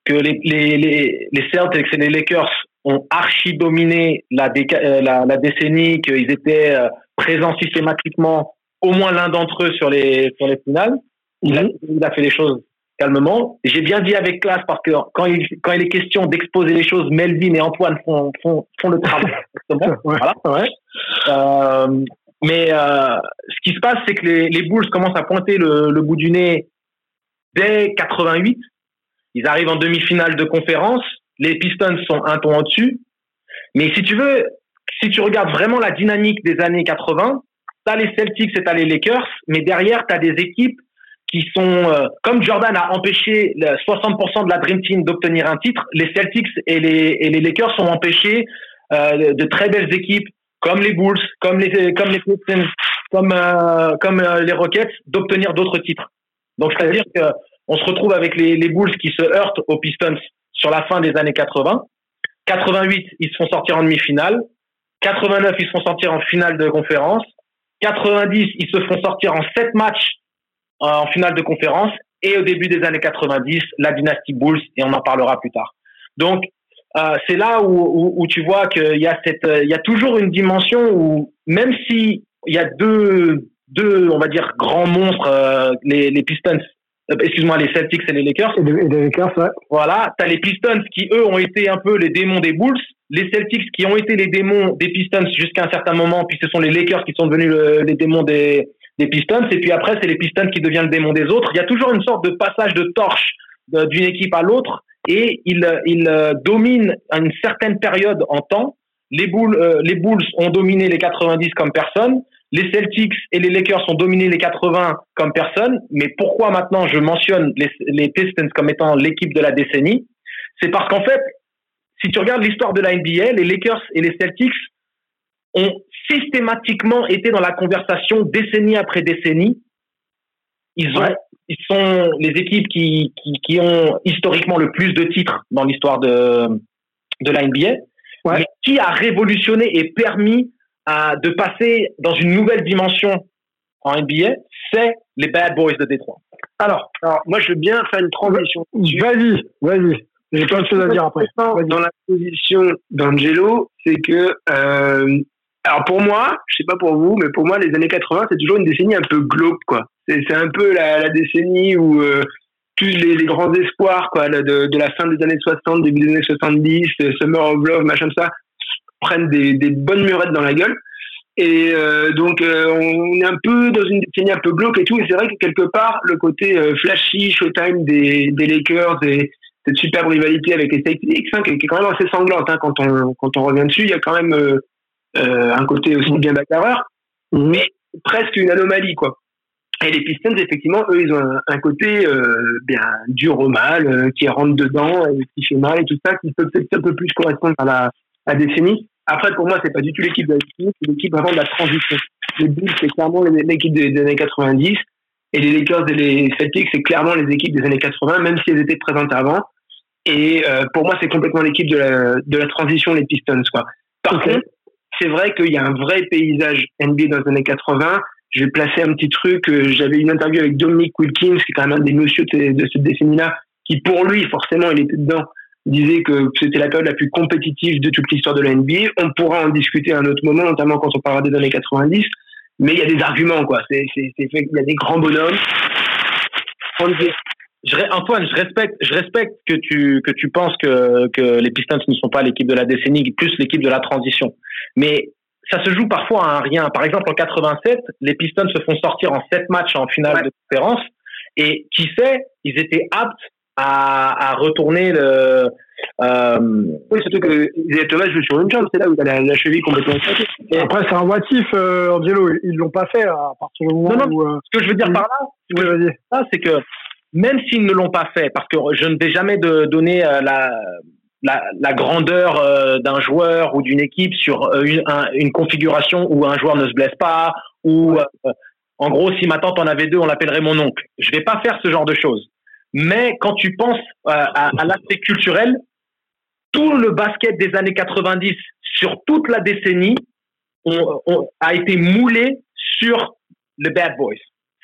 que les, les, les, les Celtics et les Lakers ont archi dominé la, euh, la, la décennie, qu'ils étaient euh, présents systématiquement, au moins l'un d'entre eux sur les, sur les finales. Il, a, il a fait les choses calmement. J'ai bien dit avec classe parce que quand il, quand il est question d'exposer les choses, Melvin et Antoine font, font, font le travail. voilà. Ouais. Euh, mais euh, ce qui se passe, c'est que les, les Bulls commencent à pointer le, le bout du nez dès 88. Ils arrivent en demi-finale de conférence. Les Pistons sont un ton au-dessus. Mais si tu veux, si tu regardes vraiment la dynamique des années 80, t'as les Celtics et t'as les Lakers, mais derrière, t'as des équipes qui sont, euh, comme Jordan a empêché 60% de la Dream Team d'obtenir un titre, les Celtics et les, et les Lakers sont empêchés euh, de très belles équipes comme les Bulls, comme les comme les Pistons, comme euh, comme euh, les Rockets d'obtenir d'autres titres. Donc c'est-à-dire que on se retrouve avec les, les Bulls qui se heurtent aux Pistons sur la fin des années 80. 88, ils se font sortir en demi-finale. 89, ils se font sortir en finale de conférence. 90, ils se font sortir en sept matchs en finale de conférence. Et au début des années 90, la dynastie Bulls, et on en parlera plus tard. Donc, euh, c'est là où, où, où, tu vois qu'il y a cette, il y a toujours une dimension où même si il y a deux, deux, on va dire grands monstres, euh, les, les Pistons, euh, excuse-moi, les Celtics et les Lakers. Et les, Lakers, ouais. Voilà, t'as les Pistons qui eux ont été un peu les démons des Bulls, les Celtics qui ont été les démons des Pistons jusqu'à un certain moment, puis ce sont les Lakers qui sont devenus le, les démons des, des Pistons, et puis après c'est les Pistons qui deviennent le démon des autres. Il y a toujours une sorte de passage de torche d'une équipe à l'autre et il, il euh, domine une certaine période en temps. Les Bulls, euh, les Bulls ont dominé les 90 comme personne. Les Celtics et les Lakers ont dominé les 80 comme personne. Mais pourquoi maintenant je mentionne les, les Pistons comme étant l'équipe de la décennie? C'est parce qu'en fait, si tu regardes l'histoire de la NBA, les Lakers et les Celtics ont systématiquement été dans la conversation décennie après décennie. Ils ont, ils sont les équipes qui, qui, qui, ont historiquement le plus de titres dans l'histoire de, de la NBA. Mais qui a révolutionné et permis à, de passer dans une nouvelle dimension en NBA, c'est les Bad Boys de Détroit. Alors, alors, moi, je veux bien faire une transition. Vas-y, vas-y. J'ai plein de choses à dire après. Dans la position d'Angelo, c'est que, euh, alors pour moi, je sais pas pour vous, mais pour moi, les années 80, c'est toujours une décennie un peu glauque, quoi. C'est un peu la, la, décennie où euh, tous les, les, grands espoirs, quoi, de, de, la fin des années 60, début des années 70, euh, Summer of Love, machin ça, prennent des, des bonnes murettes dans la gueule. Et euh, donc, euh, on est un peu dans une décennie un peu glauque et tout. Et c'est vrai que quelque part, le côté flashy, showtime des, des Lakers et cette superbe rivalité avec les Celtics, hein, qui, est quand même assez sanglante hein, quand, on, quand on revient dessus. Il y a quand même un côté aussi bien bagarreur, mhm. mais presque une anomalie, quoi. Et les Pistons, effectivement, eux, ils ont un, côté bien dur au mal, qui rentre dedans, et qui fait mal et tout ça, qui peut peut-être un peu plus correspondre à la, à la décennie. Après, pour moi, c'est pas du tout l'équipe de la c'est l'équipe vraiment de la transition. Les Bulls, c'est clairement l'équipe des, années 90. Et les Lakers et les Celtics, c'est clairement les équipes des années 80, même si elles étaient présentes avant. Et euh, pour moi, c'est complètement l'équipe de la, de la transition, les Pistons. Quoi. Par contre, c'est vrai qu'il y a un vrai paysage NBA dans les années 80. Je vais placer un petit truc. Euh, j'avais une interview avec Dominic Wilkins, qui est quand même un des messieurs de, cette décennie-là, qui pour lui, forcément, il était dedans disait que c'était la période la plus compétitive de toute l'histoire de la NBA. On pourra en discuter à un autre moment, notamment quand on parlera des années 90. Mais il y a des arguments, quoi. C'est, il y a des grands bonhommes. Je, Antoine, je respecte, je respecte que tu que tu penses que que les Pistons ne sont pas l'équipe de la décennie, plus l'équipe de la transition. Mais ça se joue parfois à un rien. Par exemple, en 87, les Pistons se font sortir en sept matchs en finale de conférence. Et qui sait, ils étaient aptes à, à retourner le. Euh, oui, surtout que Thomas joue sur une jambe, c'est là où il a la, cheville complètement Et après, c'est un motif, euh, Angelo. Ils l'ont pas fait à partir du moment non, non, où. Euh... Ce que je veux dire par là, oui, c'est que même s'ils ne l'ont pas fait, parce que je ne vais jamais de donner euh, la, la, la, grandeur euh, d'un joueur ou d'une équipe sur une, une, configuration où un joueur ne se blesse pas, ou en gros, si ma tante en avait deux, on l'appellerait mon oncle. Je vais pas faire ce genre de choses. Mais quand tu penses euh, à, l'aspect culturel, tout le basket des années 90 sur toute la décennie on, a été moulé sur les Bad Boys.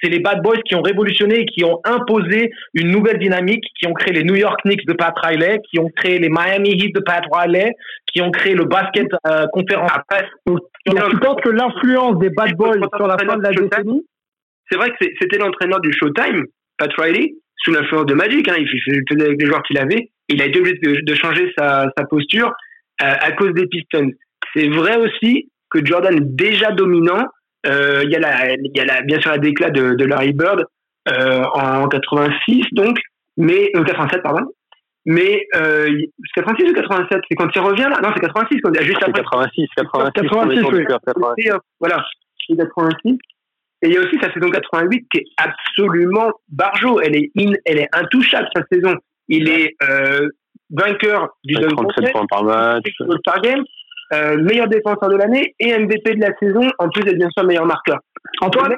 C'est les Bad Boys qui ont révolutionné et qui ont imposé une nouvelle dynamique, qui ont créé les New York Knicks de Pat Riley, qui ont créé les Miami Heat de Pat Riley, qui ont créé le basket euh, conférence. Après, tu penses que l'influence des Bad Boys sur la fin de la décennie C'est vrai que c'était l'entraîneur du Showtime, Pat Riley, sous l'influence de Magic. Hein, il faisait avec les joueurs qu'il avait. Il a été obligé de, changer sa, posture euh, à cause des Pistons. C'est vrai aussi que Jordan est déjà dominant. Euh, il y a la, il y a la, bien sûr la déclat de, de Larry Bird euh, en 86 donc, mais 87 pardon. Mais euh, 86 ou 87, c'est quand il revient là? Non, c'est 86 quand juste après. 86, 86, 86, 86, 86. Voilà, c'est 86. Et il y a aussi sa saison 88 qui est absolument barjo. Elle est, in, elle est intouchable, sa saison. Il est euh, vainqueur du Dunk 37 points par match. Par game, euh, meilleur défenseur de l'année et MVP de la saison, en plus d'être bien sûr meilleur marqueur. Antoine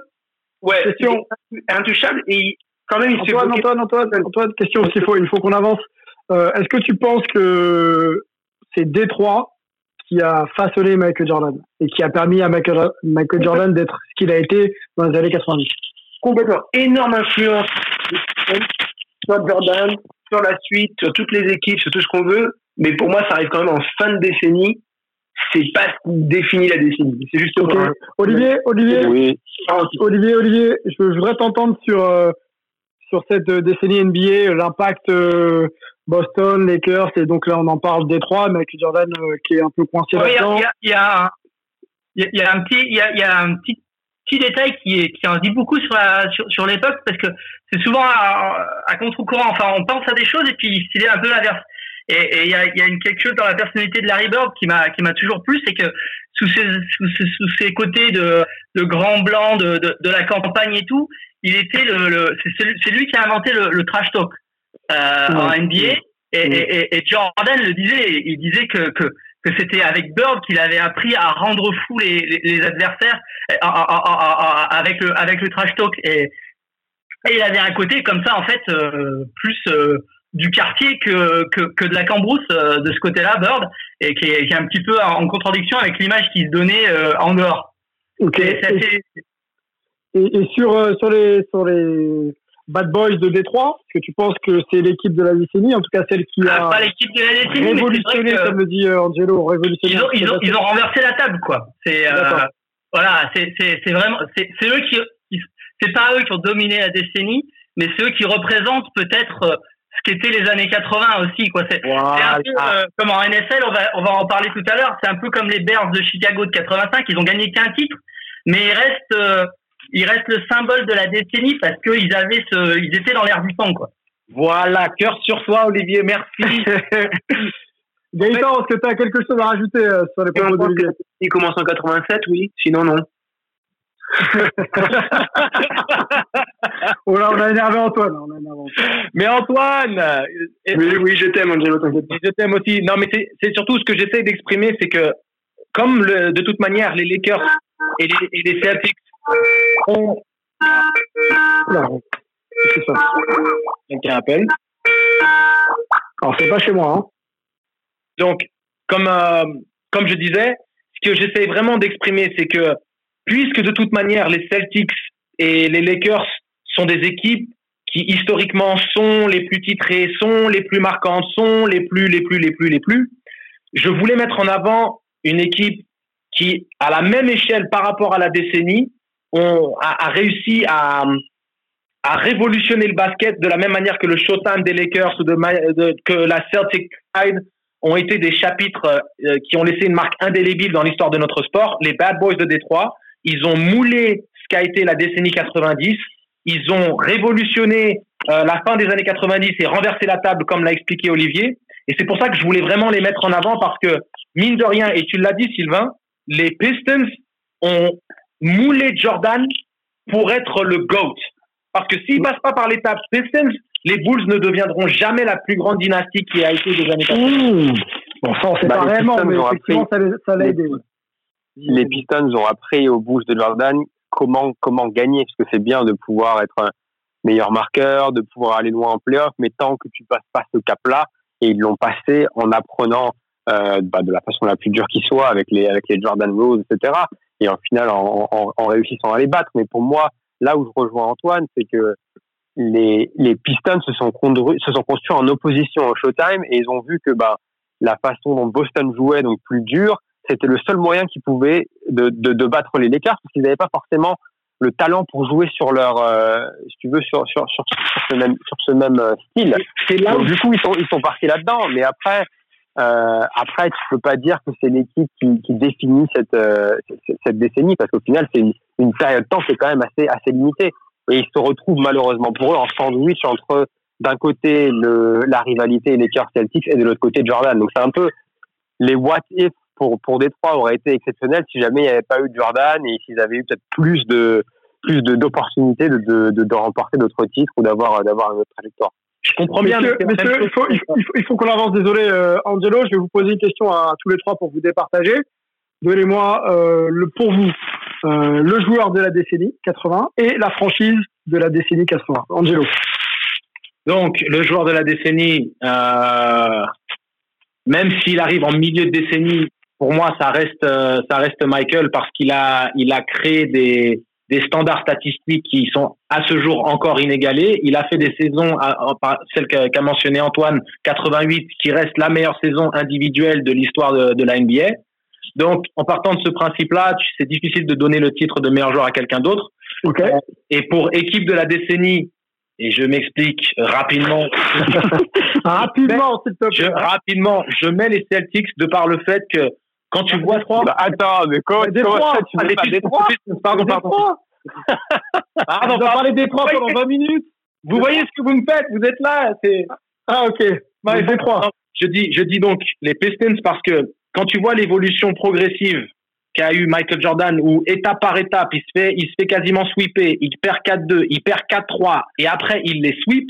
Ouais, question. intouchable et quand même il Antoine, se Antoine, Antoine, Antoine, question il faut, il faut qu'on avance. Euh, Est-ce que tu penses que c'est Détroit qui a façonné Michael Jordan et qui a permis à Michael, Michael Jordan d'être ce qu'il a été dans les années 90. Complètement. Énorme influence sur Jordan, sur la suite, sur toutes les équipes, sur tout ce qu'on veut. Mais pour moi, ça arrive quand même en fin de décennie. C'est pas ce qui définit la décennie. C'est juste okay. Olivier, Olivier, oui. Olivier, Olivier, je, voudrais t'entendre sur euh, sur cette décennie NBA, l'impact euh, Boston, Lakers, et donc là on en parle Détroit, mais avec Jordan euh, qui est un peu coincé là-dedans. Il y a, y, y a, un petit, il y a, y a un petit petit détail qui, est, qui en dit beaucoup sur, la, sur, sur l'époque parce que c'est souvent à, à contre-courant. Enfin, on pense à des choses et puis c'est un peu l'inverse. Et il y a, y a une, quelque chose dans la personnalité de Larry Bird qui m'a qui m'a toujours plu, c'est que sous ses, sous, sous ses côtés de, de grand blanc de, de, de, la campagne et tout, il était le, le c'est lui qui a inventé le, le trash talk euh, en NBA. Et, et, et, Jordan le disait, il disait que, que, que c'était avec Bird qu'il avait appris à rendre fou les, les, adversaires avec le avec le trash talk. Et, et il avait un côté comme ça en fait euh, plus euh, du quartier que, que, que de la cambrousse euh, de ce côté-là Bird et qui est, qui est, un petit peu en contradiction avec l'image qu'il se donnait en dehors. Ok. Et, et, sur sur les sur les Bad Boys de Détroit Est-ce que tu penses que c'est l'équipe de la décennie, en tout cas celle qui a pas l'équipe de la décennie, révolutionné, comme le dit euh, Angelo, révolutionné. Ils ont, ils ont, ils ont renversé la table, quoi. C'est euh, voilà, c'est c'est vraiment c'est eux qui c'est pas eux qui ont dominé la décennie, mais c'est eux qui représentent peut-être euh, ce qu'étaient les années 80 aussi, quoi. C'est un peu euh, comme en NFL, on va on va en parler tout à l'heure. C'est un peu comme les Bears de Chicago de 85. Ils ont gagné qu'un titre, mais ils restent il reste le symbole de la décennie parce qu'ils avaient ce, ils étaient dans l'air du temps, quoi. Voilà, cœur sur toi, Olivier, merci. Gaëtan, est-ce que tu as quelque chose à rajouter euh, sur les propos d'Olivier Il commence en 87, oui, sinon non. Oh là, on a énervé Antoine. On a énervé Mais Antoine Oui, oui, je t'aime, Angelo, Je t'aime aussi. Non, mais c'est surtout ce que j'essaie d'exprimer, c'est que, comme le, de toute manière, les Lakers et les, et les Celtics on... c'est ça. Quelqu'un appelle. Alors, c'est pas chez moi. Hein. Donc, comme, euh, comme je disais, ce que j'essaie vraiment d'exprimer, c'est que puisque de toute manière, les Celtics et les Lakers sont des équipes qui historiquement sont les plus titrées, sont les plus marquantes, sont les plus, les plus, les plus, les plus, je voulais mettre en avant une équipe qui, à la même échelle par rapport à la décennie, a, réussi à, à révolutionner le basket de la même manière que le Showtime des Lakers ou que la Celtic Tide ont été des chapitres euh, qui ont laissé une marque indélébile dans l'histoire de notre sport. Les Bad Boys de Détroit, ils ont moulé ce qu'a été la décennie 90. Ils ont révolutionné euh, la fin des années 90 et renversé la table, comme l'a expliqué Olivier. Et c'est pour ça que je voulais vraiment les mettre en avant parce que, mine de rien, et tu l'as dit Sylvain, les Pistons ont mouler Jordan pour être le GOAT. Parce que s'il passe pas par l'étape Pistons, les Bulls ne deviendront jamais la plus grande dynastie qui a été des années 80. Bon, ça, on sait bah, pas vraiment, mais effectivement, ça l'a aidé. Les Pistons ont appris aux Bulls de Jordan comment, comment gagner, parce que c'est bien de pouvoir être un meilleur marqueur, de pouvoir aller loin en playoff, mais tant que tu passes pas ce cap-là, et ils l'ont passé en apprenant euh, bah, de la façon la plus dure qui soit avec les, avec les Jordan Rose, etc et en final en, en, en, réussissant à les battre. Mais pour moi, là où je rejoins Antoine, c'est que les, les Pistons se sont, se sont construits en opposition au Showtime et ils ont vu que bah, la façon dont Boston jouait, donc plus dur, c'était le seul moyen qu'ils pouvaient de, de, de, battre les Lakers parce qu'ils n'avaient pas forcément le talent pour jouer sur leur, euh, si tu veux, sur, sur, sur, ce même, sur ce même euh, style. Là du coup, ils sont, ils sont partis là-dedans. Mais après, euh, après, tu peux pas dire que c'est l'équipe qui, qui, définit cette, euh, cette décennie parce qu'au final, c'est une, une, période de temps qui est quand même assez, assez limitée. Et ils se retrouvent malheureusement pour eux en sandwich entre d'un côté le, la rivalité les Lakers Celtics et de l'autre côté Jordan. Donc c'est un peu les what if pour pour Détroit auraient été exceptionnels si jamais il n'y avait pas eu Jordan et s'ils avaient eu peut-être plus de plus d'opportunités de, de, de, de remporter d'autres titres ou d'avoir d'avoir une autre trajectoire. Je comprends bien. Messieurs, il faut, il faut, il faut, qu'on avance. Désolé, euh, Angelo. Je vais vous poser une question à, tous les trois pour vous départager. Donnez-moi euh, le, pour vous euh, le joueur de la décennie 80 et la franchise de la décennie 80. Angelo. Donc, le joueur de la décennie, euh, même s'il arrive en milieu de décennie, pour moi, ça reste, euh, ça reste Michael parce qu'il a, il a créé des, des standards statistiques qui sont à ce jour encore inégalés. Il a fait des saisons, celle qu'a mentionné Antoine, 88, qui reste la meilleure saison individuelle de l'histoire de, la NBA. Donc, en partant de ce principe-là, c'est difficile de donner le titre de meilleur joueur à quelqu'un d'autre. Okay. Et pour équipe de la décennie, et je m'explique rapidement. rapidement, s'il te plaît. Je, rapidement, je mets les Celtics de par le fait que quand tu vois trois. Bah, attends, mais comment, tu comment ça, tu veux pas Détroit Pardon, pardon. Pardon, on va parler des trois pendant 20 minutes. Vous voyez ce que vous me faites Vous êtes là. C'est ah ok. Bah, Détroit. Je dis, je dis donc les Pistons parce que quand tu vois l'évolution progressive qu'a eu Michael Jordan, où étape par étape, il se fait, il se fait quasiment sweeper, il perd 4-2, il perd 4-3, et après il les sweep,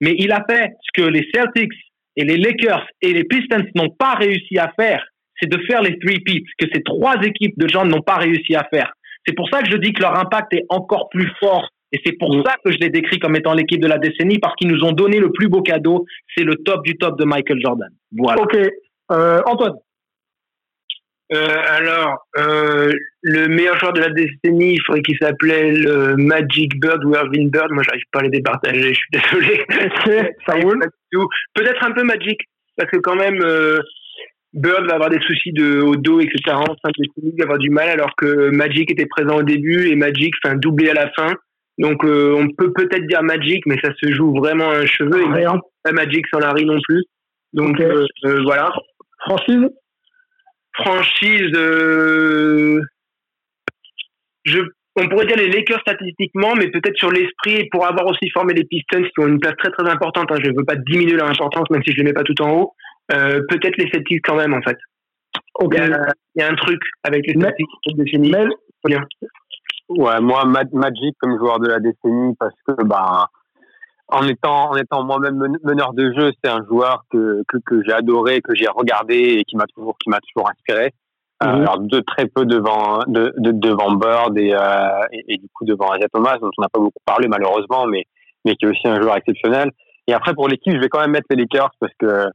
mais il a fait ce que les Celtics et les Lakers et les Pistons n'ont pas réussi à faire, c'est de faire les three peats que ces trois équipes de gens n'ont pas réussi à faire. C'est pour ça que je dis que leur impact est encore plus fort. Et c'est pour mm. ça que je les décris comme étant l'équipe de la décennie, parce qu'ils nous ont donné le plus beau cadeau, c'est le top du top de Michael Jordan. Voilà. Ok. Euh, Antoine euh, alors, euh, le meilleur joueur de la décennie, il faudrait qu'il s'appelait le Magic Bird ou Irving Bird. Moi, j'arrive pas à les départager, je suis désolé. ça roule. Peut-être un peu Magic, parce que quand même, euh, Bird va avoir des soucis de, au dos, etc. En fin il va avoir du mal, alors que Magic était présent au début et Magic fait un doublé à la fin. Donc, euh, on peut peut-être dire Magic, mais ça se joue vraiment à un cheveu. Rien. Pas Magic sans Larry non plus. Donc, euh, voilà. Franchise? Franchise, euh, je, on pourrait dire les Lakers statistiquement, mais peut-être sur l'esprit, pour avoir aussi formé les Pistons qui ont une place très très importante. Hein, je ne veux pas diminuer leur importance, même si je ne les mets pas tout en haut. Euh, peut-être les Celtics quand même, en fait. Il, y a, un truc avec les Celtics décennie. Ouais, moi, Magic comme joueur de la décennie, parce que bah, en étant en étant moi-même meneur de jeu, c'est un joueur que que, que j'ai adoré, que j'ai regardé et qui m'a toujours qui m'a toujours inspiré. Euh, mhm. alors de très peu devant de, de devant Bird et, euh, et, et, du coup devant Asia Thomas dont on n'a pas beaucoup parlé malheureusement, mais mais qui est aussi un joueur exceptionnel. Et après pour l'équipe, je vais quand même mettre les Lakers parce que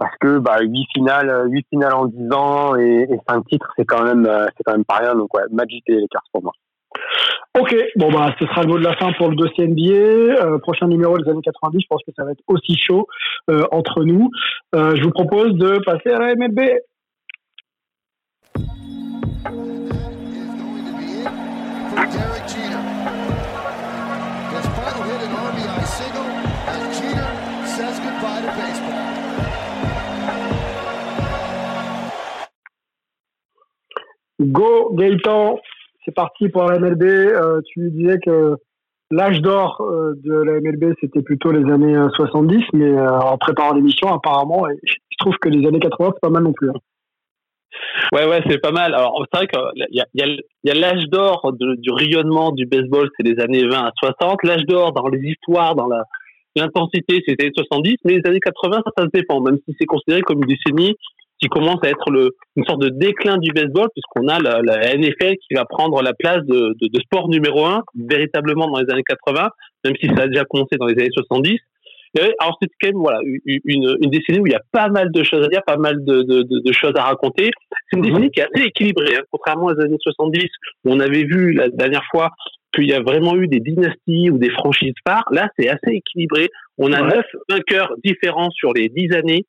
parce que bah huit finales huit finales en 10 ans et, et cinq titres, c'est quand même euh, c'est quand même pas rien. Donc ouais, Magic et les Lakers pour moi. Ok, bon bah ce sera le mot de la fin pour le dossier NBA. Euh, prochain numéro des années 90, je pense que ça va être aussi chaud euh, entre nous. Euh, je vous propose de passer à la MLB. Go Gaëtan c'est parti pour la MLB. Euh, tu disais que l'âge d'or euh, de la MLB, c'était plutôt les années 70, euh, mais en préparant l'émission, apparemment, je trouve que les années 80, c'est pas mal non plus. Hein. Ouais, ouais, c'est pas mal. Alors, c'est vrai qu'il y a, l'âge d'or du rayonnement du baseball, c'est les années 20 à 60. L'âge d'or dans les histoires, dans l'intensité, c'était 70, mais les années 80, ça, ça se dépend, même si c'est considéré comme une décennie qui commence à être le, une sorte de déclin du baseball, puisqu'on a la, la, NFL qui va prendre la place de, de, de, sport numéro un, véritablement dans les années 80, même si ça a déjà commencé dans les années 70. alors c'est quand même voilà une, une, décennie où il y a pas mal de choses à dire, pas mal de, de, de choses à raconter. C'est une décennie qui est assez équilibrée, hein, contrairement aux années 70 où on avait vu la dernière fois qu'il y a vraiment eu des dynasties ou des franchises phares. Là, c'est assez équilibré. On a neuf vainqueurs différents sur les dix années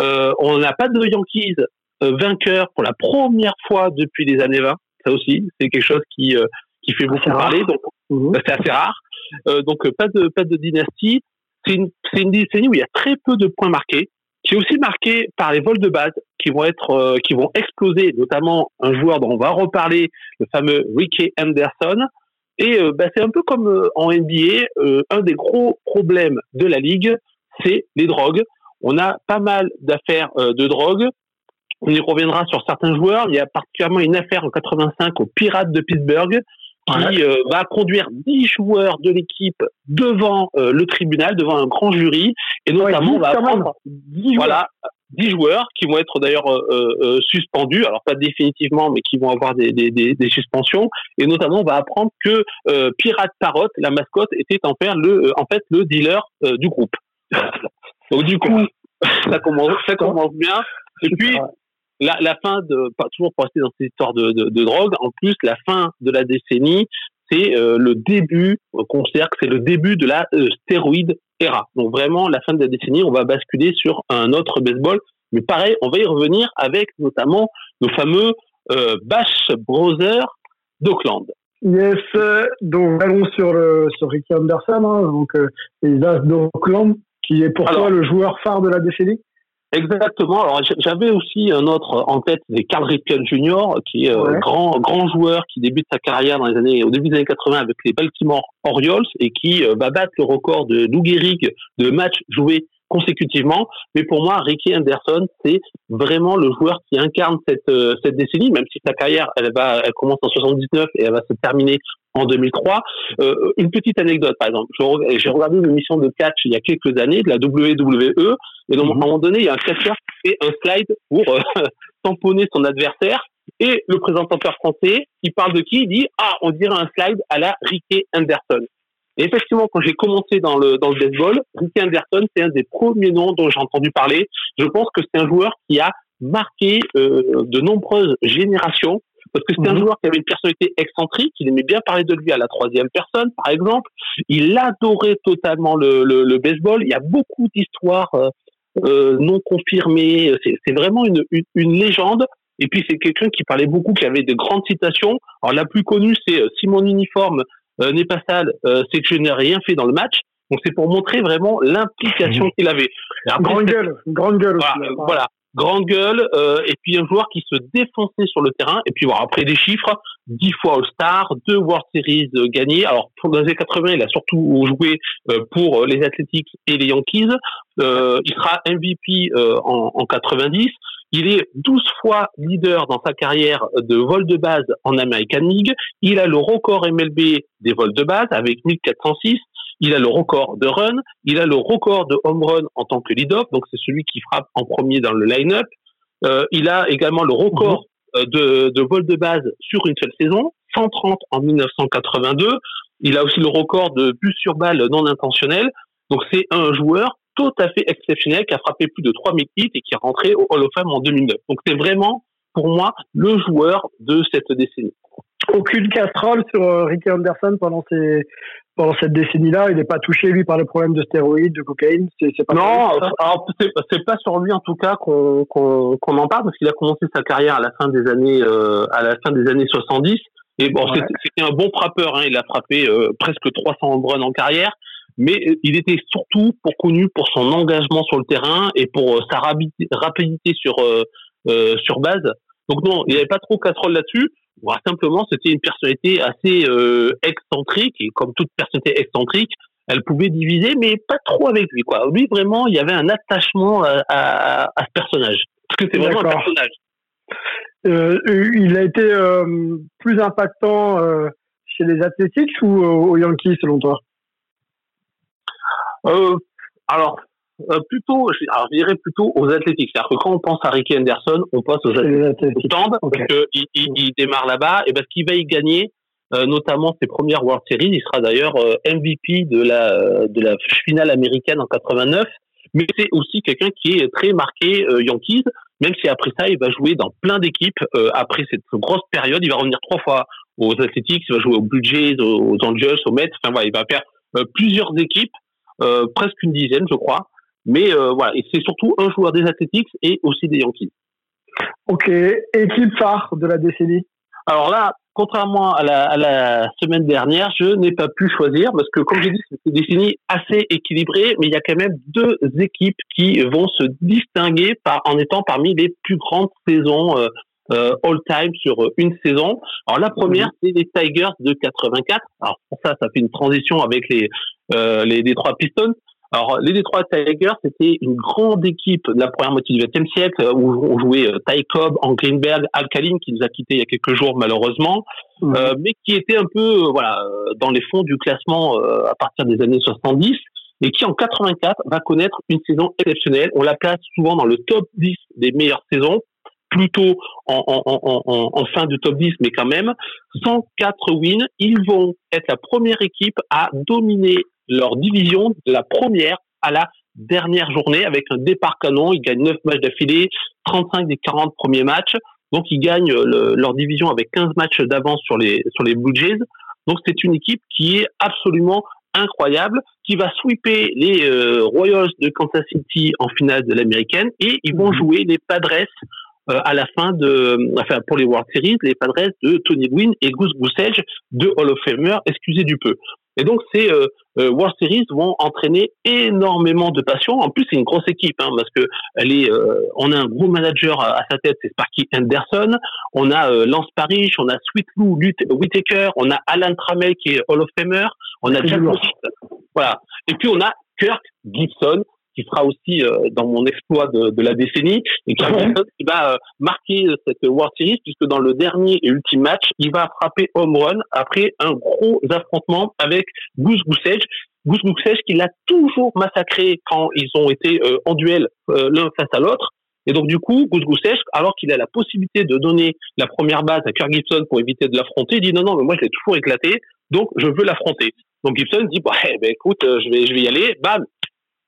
euh, on n'a pas de Yankees euh, vainqueur pour la première fois depuis les années 20. Ça aussi, c'est quelque chose qui euh, qui fait beaucoup parler. Donc, mhm. bah, c'est assez rare. donc, pas de pas de dynastie. C'est une, une décennie où il y a très peu de points marqués qui est aussi marqué par les vols de base qui vont être qui vont exploser, notamment un joueur dont on va reparler, le fameux Ricky Anderson. Et bah, c'est un peu comme en NBA, un des gros problèmes de la ligue, c'est les drogues. On a pas mal d'affaires euh, de drogue. On y reviendra sur certains joueurs. Il y a particulièrement une affaire en 85 aux Pirates de Pittsburgh qui euh, va conduire 10 joueurs de l'équipe devant euh, le tribunal, devant un grand jury, et notamment on va apprendre 10 voilà, 10 joueurs qui vont être d'ailleurs suspendus, alors pas définitivement, mais qui vont avoir des, des, des, suspensions, et notamment on va apprendre que Pirate Parrot, la mascotte, était en fait le, en fait, le dealer du groupe. Donc du coup, ça commence, ça commence bien. Et puis, la, la fin de, pas toujours pour rester dans cette histoire de, de, de drogue, en plus, la fin de la décennie, c'est euh, le début, on considère que c'est le début de la euh, stéroïde era. Donc vraiment, la fin de la décennie, on va basculer sur un autre baseball. Mais pareil, on va y revenir avec notamment nos fameux euh, Bash Brothers d'Oakland. Yes, donc allons sur, le, sur Ricky Anderson, hein, donc les As d'Oakland qui est pour toi le joueur phare de la décennie Exactement. Alors j'avais aussi un autre en tête, c'est Carl Ripken Jr., qui est un grand grand joueur qui débute sa carrière dans les années au début des années 80 avec les Baltimore Orioles et qui euh, va battre le record de Lou Gehrig de matchs joués consécutivement. Mais pour moi, Ricky Anderson, c'est vraiment le joueur qui incarne cette euh, cette décennie, même si sa carrière elle va elle commence en 79 et elle va se terminer en 2003. Euh, une petite anecdote, par exemple. J'ai regardé une émission de catch il y a quelques années de la WWE, et donc, à un moment donné, il y a un catcheur qui fait un slide pour euh, tamponner son adversaire, et le présentateur français, qui parle de qui, il dit ah, on dirait un slide à la Ricky Anderson. Et effectivement, quand j'ai commencé dans le dans le baseball, Ricky Anderson, c'est un des premiers noms dont j'ai entendu parler. Je pense que c'est un joueur qui a marqué euh, de nombreuses générations parce que c'était un mhm. joueur qui avait une personnalité excentrique, il aimait bien parler de lui à la troisième personne, par exemple. Il adorait totalement le, le, le baseball. Il y a beaucoup d'histoires euh, euh non confirmées. C'est vraiment une, une, une, légende. Et puis c'est quelqu'un qui parlait beaucoup, qui avait de grandes citations. Alors la plus connue, c'est euh, si mon uniforme euh, n'est pas sale, euh, c'est que je n'ai rien fait dans le match. Donc c'est pour montrer vraiment l'implication mhm. qu'il avait. grande gueule, grande gueule aussi. Voilà, voilà grande gueule, euh, et puis un joueur qui se défonçait sur le terrain. Et puis voilà, après des chiffres, 10 fois All-Star, deux World Series euh, gagnés. Alors pour les années 80, il a surtout joué euh, pour les Athletics et les Yankees. il sera MVP en, en 90. Il est 12 fois leader dans sa carrière de vol de base en American League. Il a le record MLB des vols de base avec 1406 il a le record de run, il a le record de home run en tant que lead-off, donc c'est celui qui frappe en premier dans le line-up. Euh, il a également le record mhm. euh, de, de vol de base sur une seule saison, 130 en 1982. Il a aussi le record de buts sur balle non intentionnels. Donc c'est un joueur tout à fait exceptionnel qui a frappé plus de 3000 hits et qui est rentré au Hall of Fame en 2009. Donc c'est vraiment pour moi le joueur de cette décennie. Aucune casserole sur euh, Ricky Anderson pendant cette décennie-là, il n'est pas touché lui par le problème de stéroïdes, de cocaïne. C'est, pas non, c'est, pas sur lui en tout cas qu'on, qu'on, en parle parce qu'il a commencé sa carrière à la fin des années euh, à la fin des années 70 et bon c'était, un bon frappeur. Hein, il a frappé euh, presque 300 runs en carrière, mais euh, il était surtout pour connu pour son engagement sur le terrain et pour sa rapidité sur sur base. Donc non, il n'y avait pas trop casserole là-dessus simplement, c'était une personnalité assez euh, excentrique, et comme toute personnalité excentrique, elle pouvait diviser, mais pas trop avec lui. Quoi. Lui, vraiment, il y avait un attachement à, à, ce personnage. Parce que c'est vraiment un personnage. Euh, il a été euh, plus impactant euh, chez les Athletics ou aux Yankees, selon toi? Alors, euh, plutôt, alors je dirais plutôt aux athlétiques. C'est-à-dire que quand on pense à Ricky Anderson, on pense aux athlétiques. parce qu'il il, il, démarre là-bas et parce qu'il va y gagner euh, notamment ses premières World Series. Il sera d'ailleurs euh, MVP de la de la finale américaine en 89. Mais c'est aussi quelqu'un qui est très marqué Yankees, même si après ça, il va jouer dans plein d'équipes. après cette grosse période, il va revenir trois fois aux Athletics, il va jouer aux Blue Jays, aux Angels, aux Mets. Enfin voilà, il va faire plusieurs équipes, presque une dizaine, je crois. Mais euh, voilà, et c'est surtout un joueur des Athletics et aussi des Yankees. Ok, équipe phare de la décennie? Alors là, contrairement à la, à la semaine dernière, je n'ai pas pu choisir parce que, comme j'ai dit, c'est une décennie assez équilibrée, mais il y a quand même deux équipes qui vont se distinguer par, en étant parmi les plus grandes saisons euh, euh all-time sur une saison. Alors la première, c'est les Tigers de 84. Alors pour ça, ça fait une transition avec les euh, les Detroit Pistons. Alors, les Detroit Tigers, c'était une grande équipe de la première moitié du XXe siècle où on jouait euh, Ty Cobb, Hank Greenberg, Al Kalin, qui nous a quittés il y a quelques jours malheureusement, euh, mais qui était un peu euh, voilà dans les fonds du classement à partir des années 70 et qui en 84 va connaître une saison exceptionnelle. On la place souvent dans le top 10 des meilleures saisons, plutôt en, en, en, en, fin du top 10, mais quand même. 104 wins, ils vont être la première équipe à dominer leur division de la première à la dernière journée avec un départ canon. Ils gagnent 9 matchs d'affilée, 35 des 40 premiers matchs. Donc ils gagnent leur division avec 15 matchs d'avance sur les, sur les Blue Jays. Donc c'est une équipe qui est absolument incroyable, qui va sweeper les euh, Royals de Kansas City en finale de l'américaine et ils vont mhm. jouer les Padres euh, à la fin de, enfin pour les World Series, les Padres de Tony Gwynn et Goose Goose de Hall of Famer, excusez du peu. Et donc ces euh, euh, World Series vont entraîner énormément de passion. En plus, c'est une grosse équipe hein, parce que elle est, euh, on a un gros manager à, sa tête, c'est Sparky Henderson. On a euh, Lance Parrish, on a Sweet Lou Whitaker, on a Alan Trammell qui est Hall of Famer, on a Jack Voilà. Et puis on a Kirk Gibson qui sera aussi dans mon exploit de, de la décennie, et qui va marquer cette World Series puisque dans le dernier et ultime match, il va frapper home run après un gros affrontement avec Goose Goose Goose Goose qui l'a toujours massacré quand ils ont été en duel l'un face à l'autre. Et donc, du coup, Goose Goose alors qu'il a la possibilité de donner la première base à Kirk Gibson pour éviter de l'affronter, il dit non, non, mais moi, je l'ai toujours éclaté, donc je veux l'affronter. Donc, Gibson dit, bah, eh ben, écoute, euh, je vais, je vais y aller. Bam!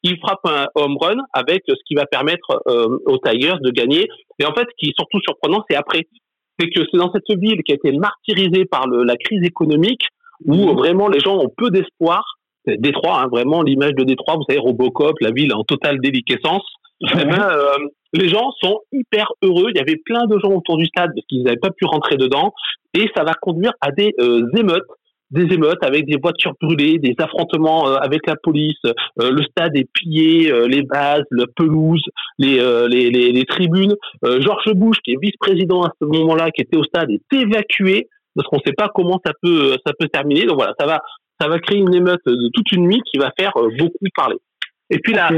Il frappe un home run avec ce qui va permettre euh, aux Tigers de gagner. Et en fait, ce qui est surtout surprenant, c'est après. C'est que c'est dans cette ville qui a été martyrisée par le, la crise économique où mmh. vraiment les gens ont peu d'espoir. Détroit, hein, vraiment l'image de Détroit, vous savez, Robocop, la ville en totale déliquescence. Eh ben, euh, les gens sont hyper heureux. Il y avait plein de gens autour du stade parce qu'ils n'avaient pas pu rentrer dedans. Et ça va conduire à des euh, émeutes des émeutes avec des voitures brûlées, des affrontements euh, avec la police, le stade est pillé, les bases, la pelouse, les, les, les, les, tribunes. George Bush, qui est vice-président à ce moment-là, qui était au stade, est évacué parce qu'on ne sait pas comment ça peut ça peut terminer. Donc voilà, ça va ça va créer une émeute de toute une nuit qui va faire beaucoup parler. Et puis là,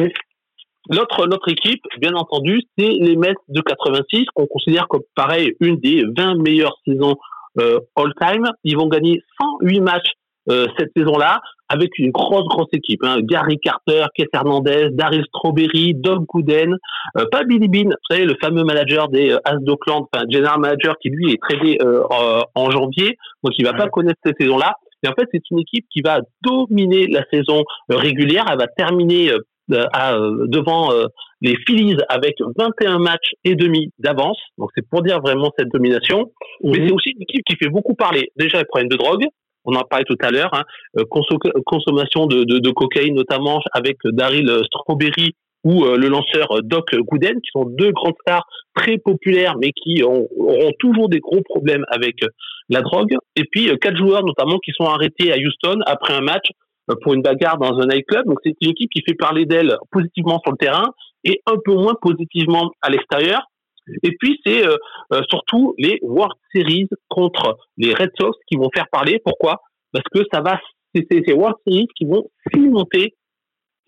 L'autre, notre équipe, bien entendu, c'est les Mets de 86, qu'on considère comme pareil une des 20 meilleures saisons euh, all-time. Ils vont gagner 108 matchs euh, cette saison-là, avec une grosse, grosse équipe. Hein. Gary Carter, Keith Hernandez, Daryl Strawberry, Doug Gooden, euh, pas Billy Bean, vous savez, le fameux manager des As d'Oakland, enfin, general manager qui lui est tradé en janvier, donc il va pas connaître cette saison-là. Et en fait, c'est une équipe qui va dominer la saison régulière. Elle va terminer euh, à, euh, devant euh, les Phillies avec 21 matchs et demi d'avance. Donc c'est pour dire vraiment cette domination. Mais c'est aussi une équipe qui fait beaucoup parler. Déjà les problèmes de drogue. On en parlait tout à l'heure. Hein. consommation de, de, de, cocaïne notamment avec Daryl Strawberry ou le lanceur Doc Gooden, qui sont deux grandes stars très populaires, mais qui ont, auront toujours des gros problèmes avec la drogue. Et puis quatre joueurs notamment qui sont arrêtés à Houston après un match euh, pour une bagarre dans un nightclub. Donc c'est une équipe qui fait parler d'elle positivement sur le terrain et un peu moins positivement à l'extérieur. Et puis c'est euh, euh, surtout les World Series contre les Red Sox qui vont faire parler. Pourquoi? Parce que ça va, c'est ces World Series qui vont cimenter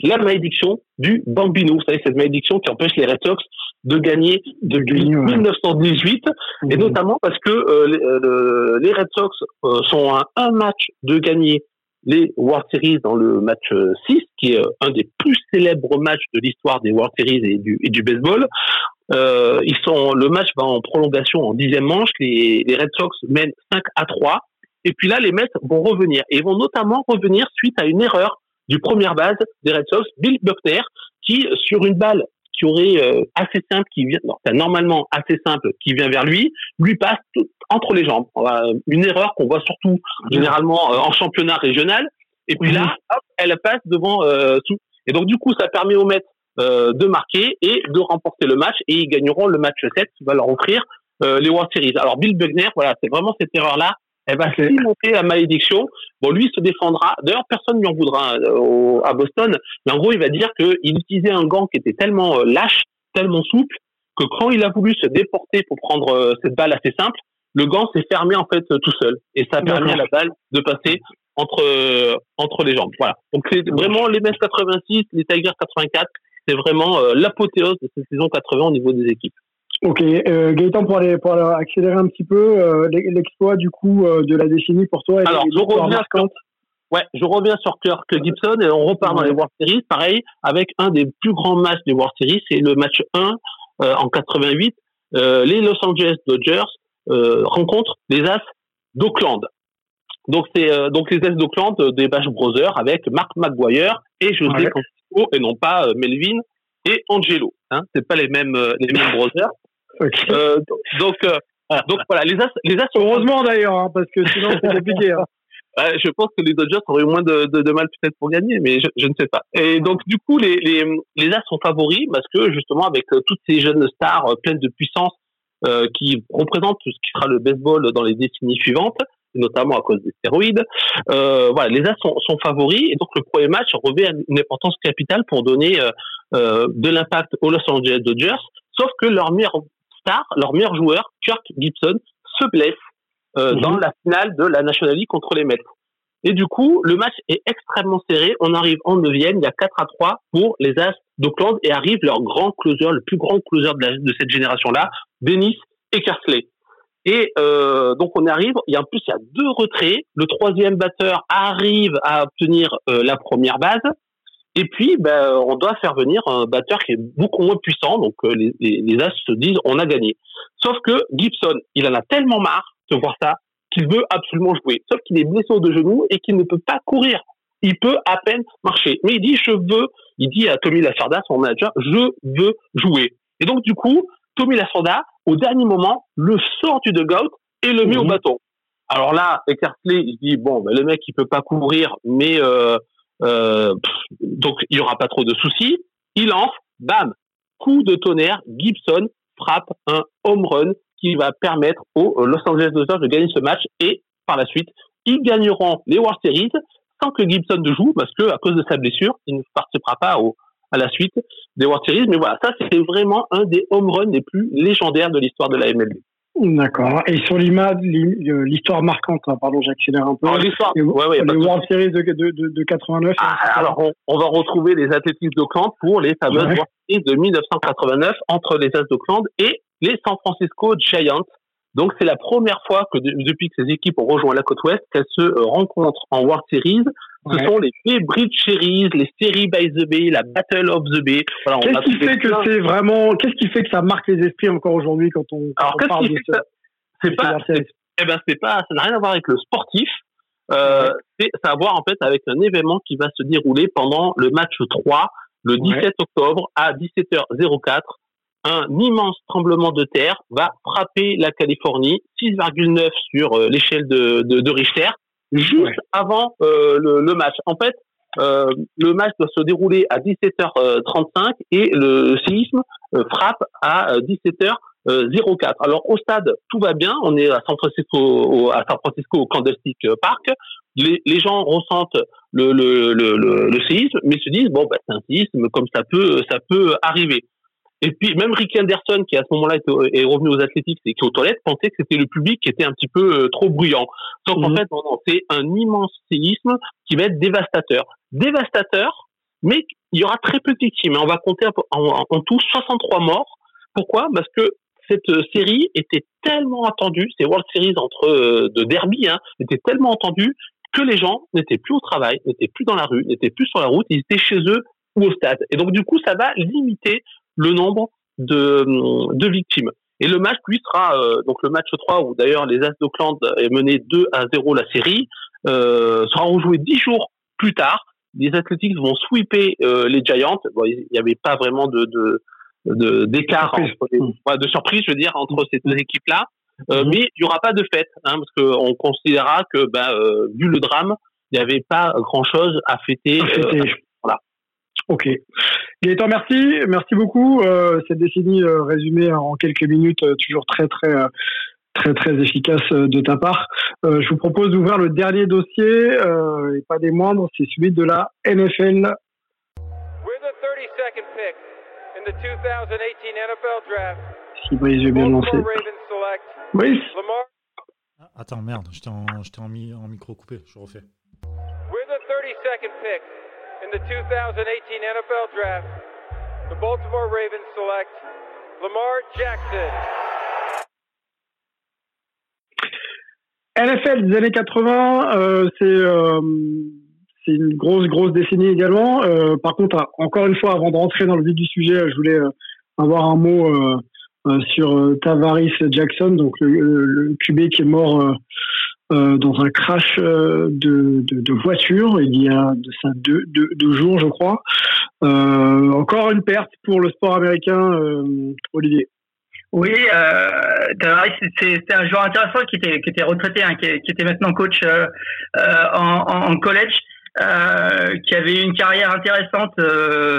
la malédiction du Bambino. Vous savez cette malédiction qui empêche les Red Sox de gagner depuis 1918 et mmh. notamment parce que les Red Sox sont à un match de gagner les World Series dans le match 6, euh, qui est euh, un des plus célèbres matchs de l'histoire des World Series et du, baseball. Euh, ils sont, le match va en prolongation en dixième manche. Les, Red Sox mènent 5 à 3. Et puis là, les Mets vont revenir. Et vont notamment revenir suite à une erreur du premier base des Red Sox, Bill Buckner, qui, sur une balle qui aurait euh, assez simple, qui vient, normalement assez simple, qui vient vers lui, lui passe entre les jambes. Une erreur qu'on voit surtout généralement euh, en championnat régional. Et puis là, hop, elle passe devant euh, tout. Et donc du coup, ça permet aux Mets de marquer et de remporter le match. Et ils gagneront le match 7 qui va leur offrir les World Series. Alors Bill Bugner, voilà, c'est vraiment cette erreur-là elle va monter la malédiction. Bon, lui, il se défendra. D'ailleurs, personne ne lui en voudra euh, à Boston. Mais en gros, il va dire qu'il utilisait un gant qui était tellement euh, lâche, tellement souple, que quand il a voulu se déporter pour prendre euh, cette balle assez simple, le gant s'est fermé en fait tout seul. Et ça a permis à la balle de passer entre entre les jambes. Voilà. Donc c'est vraiment les Mets 86, les Tigers 84. C'est vraiment l'apothéose de cette saison 80 au niveau des équipes. Ok, euh, Gaëtan, pour, aller, pour accélérer un petit peu, euh, l'exploit du coup euh, de la décennie pour toi. Alors, je reviens, sur, ouais, je reviens sur Kirk Gibson et on repart dans les World Series, pareil, avec un des plus grands matchs des World Series, c'est le match 1 euh, en 88. les Los Angeles Dodgers rencontrent les As d'Oakland. Donc c'est donc les As d'Oakland des Bash Brothers avec Mark McGuire et José ouais. et non pas Melvin et Angelo. Hein, c'est pas les mêmes les mêmes brothers. Euh, donc, euh, donc voilà, les As, les As heureusement d'ailleurs, hein, parce que sinon c'est compliqué. Hein. je pense que les Dodgers auraient eu moins de, de, mal peut-être pour gagner, mais je, je, ne sais pas. Et donc du coup, les, les, les As sont favoris parce que justement avec euh, toutes ces jeunes stars pleines de puissance qui représentent ce qui sera le baseball dans les décennies suivantes, notamment à cause des stéroïdes. Voilà, les As sont, sont, favoris et donc le premier match revêt une importance capitale pour donner de l'impact aux Los Angeles Dodgers. Sauf que leur meilleur leur meilleur joueur, Kirk Gibson, se blesse euh, mhm. dans la finale de la National League contre les Mets. Et du coup, le match est extrêmement serré. On arrive en neuvième, il y a 4 à 3 pour les As d'Oakland et arrive leur grand closer, le plus grand closer de, de cette génération-là, Dennis Eckersley. Et euh, donc on arrive, il y a en plus il y a deux retraits. Le troisième batteur arrive à obtenir euh, la première base. Et puis, ben, on doit faire venir un batteur qui est beaucoup moins puissant. Donc les, les, les As se disent, on a gagné. Sauf que Gibson, il en a tellement marre de voir ça qu'il veut absolument jouer. Sauf qu'il est blessé aux deux genoux et qu'il ne peut pas courir. Il peut à peine marcher. Mais il dit, je veux, il dit à Tommy Lasorda, son manager, je veux jouer. Et donc, du coup, Tommy Lasorda, au dernier moment, le sort du dugout et le met au bâton. Alors là, Eckersley, il dit, bon, ben, le mec, il peut pas courir, mais euh, euh, donc il y aura pas trop de soucis. Il lance, bam, coup de tonnerre, Gibson frappe un home run qui va permettre aux Los Angeles Dodgers de gagner ce match et par la suite, ils gagneront les World Series sans que Gibson ne joue parce que à cause de sa blessure, il ne participera pas au, à la suite des World Series. Mais voilà, ça c'était vraiment un des home runs les plus légendaires de l'histoire de la MLB. D'accord. Et sur l'image, l'histoire marquante, hein, pardon, j'accélère un peu. l'histoire, les, ouais, ouais, les World Series de, de, de, de 89. Ah, alors, on, on, va retrouver les Athletics d'Oakland pour les fameuses ouais. World Series de 1989 entre les As d'Oakland et les San Francisco Giants. Donc, c'est la première fois que de, depuis que ces équipes ont rejoint la côte ouest qu'elles se rencontrent en World Series. Ce ouais. sont les Bridge Series, les séries by the Bay, la Battle of the Bay. Voilà, qu'est-ce qui fait que c'est vraiment, qu'est-ce qui fait que ça marque les esprits encore aujourd'hui quand on, quand Alors, on parle de ça? C'est pas, eh ben, c'est pas, ça n'a rien à voir avec le sportif. Euh, ouais. C'est ça a à voir en fait avec un événement qui va se dérouler pendant le match 3, le 17 octobre à 17h04 un immense tremblement de terre va frapper la Californie, 6,9 sur euh, l'échelle de, de, de, Richter, juste ouais. avant euh, le, le, match. En fait, euh, le match doit se dérouler à 17h35 et le séisme euh, frappe à 17h04. Alors au stade, tout va bien. On est à San Francisco, au, à San Francisco au Candlestick Park. Les, les gens ressentent le, le, le, le, séisme, mais se disent bon, bah, c'est un séisme, comme ça peut, ça peut arriver. Et puis même Ricky Anderson, qui à ce moment-là est, revenu aux athlétiques et qui aux toilettes, pensait que c'était le public qui était un petit peu euh, trop bruyant. Sauf qu'en mmh. fait, non, c'est un immense séisme qui va être dévastateur. Dévastateur, mais il y aura très peu de victimes. On va compter en, en, en tout 63 morts. Pourquoi? Parce que cette série était tellement attendue, ces World Series entre euh, de derby, hein, était tellement attendue que les gens n'étaient plus au travail, n'étaient plus dans la rue, n'étaient plus sur la route, ils étaient chez eux ou au stade. Et donc du coup, ça va limiter le nombre de, de victimes. Et le match, lui, sera euh, donc le match 3, où d'ailleurs les As d'Oakland est mené 2 à 0 la série, euh, sera rejoué 10 jours plus tard. Les Athletics vont sweeper euh, les Giants. Bon, il n'y avait pas vraiment de, d'écart, de, de surprise, je veux dire, entre ces deux équipes-là. Euh, mm-hmm. Mais il n'y aura pas de fête, hein, parce qu'on considérera que, euh, vu le drame, il n'y avait pas grand-chose à fêter. À fêter. voilà. Ok. Gaëtan, merci, merci beaucoup. Euh, cette décennie euh, résumée en quelques minutes, euh, toujours très très très très efficace de ta part. je vous propose d'ouvrir le dernier dossier, et pas des moindres, c'est celui de la NFL. Si Brice veut bien lancer. Brice ah, Attends, merde, j'étais en, en, en micro coupé, je refais. We're the 32nd pick in the 2018 NFL Draft, the Baltimore Ravens select Lamar Jackson. NFL des années 80, euh, c'est euh, c'est une grosse grosse décennie également. Euh, par contre, encore une fois, avant de rentrer dans le vif du sujet, je voulais euh, avoir un mot sur Tavaris Jackson, donc le, le QB qui est mort euh, dans un crash euh, de, voiture il y a deux, jours, je crois. Euh, encore une perte pour le sport américain, Olivier. Oui, euh, c'était un joueur intéressant qui était, retraité, hein, qui, était maintenant coach en, en, college, euh, qui avait une carrière intéressante,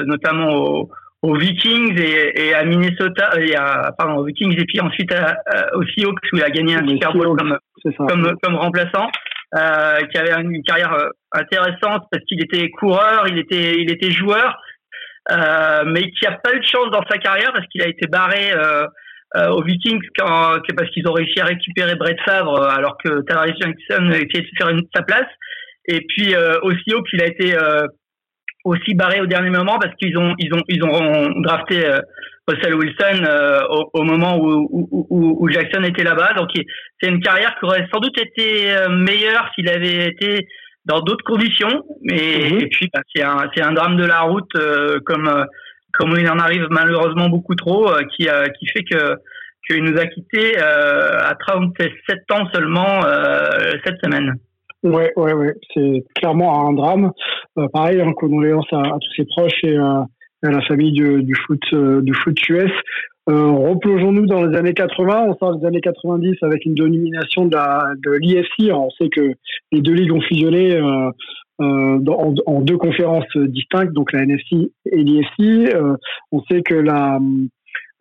notamment au, aux Vikings et, et, à Minnesota, et à, pardon, aux Vikings et puis ensuite à, à, aux Seahawks où il a gagné un Super Bowl comme, comme, comme remplaçant, euh, qui avait une carrière euh, intéressante parce qu'il était coureur, il était, il était joueur, euh, mais qui a pas eu de chance dans sa carrière parce qu'il a été barré euh, euh, aux Vikings quand, parce qu'ils ont réussi à récupérer Brett Favre alors que Tavares Jackson essayait de faire une, sa place. Et puis aussi haut qu'il a été aussi barré au dernier moment parce qu'ils ont ils ont ils ont drafté Russell Wilson au, moment où, où, où, Jackson était là-bas. Donc c'est une carrière qui aurait sans doute été meilleure s'il avait été dans d'autres conditions. Mais mhm. et puis bah, c'est un c'est un drame de la route comme comme il en arrive malheureusement beaucoup trop, euh, qui, euh, qui fait que qu'il nous a quittés euh, à 37 ans seulement cette semaine. Ouais, ouais, ouais, c'est clairement un drame. pareil, hein, condoléances à, à, tous ses proches et à la famille du, foot du foot US. Replongeons-nous dans les années 80. On sort des années 90 avec une domination de de l'IFC. On sait que les deux ligues ont fusionné euh, en, deux conférences distinctes, donc la NFC et l'IFC. Euh, on sait que la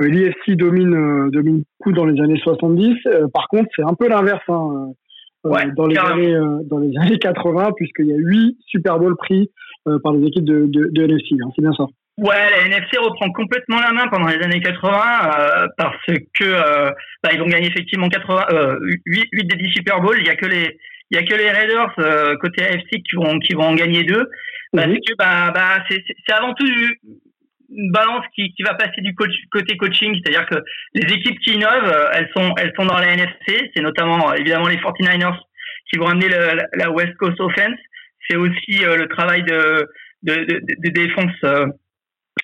euh, l'IFC domine domine beaucoup dans les années 70. par contre, c'est un peu l'inverse hein, dans les années dans les années 80, puisqu'il y a huit Super Bowl pris par les équipes de, de, de NFC. Hein, c'est bien ça. Ouais, la NFC reprend complètement la main pendant les années 80 parce que bah, ils ont gagné effectivement 80, 8, 8 des 10 Super Bowl. Il y a que les il y a que les Raiders euh, côté AFC qui vont qui vont en gagner deux parce mhm. que bah, bah c'est avant tout une balance qui, qui va passer du coach, côté coaching, c'est-à-dire que les équipes qui innovent, euh, elles sont elles sont dans la NFC, c'est notamment euh, évidemment les 49ers qui vont amener la West Coast Offense, c'est aussi le travail de de, de, de défense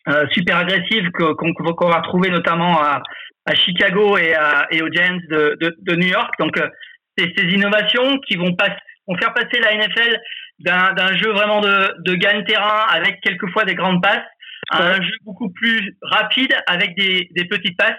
euh, super agressive qu'on va trouver notamment à, à Chicago et, à, et aux Giants de, de, de New York. Donc c'est ces innovations qui vont, pas, vont faire passer la NFL d'un jeu vraiment de, de gagne-terrain avec quelquefois des grandes passes un jeu beaucoup plus rapide avec des, des petites passes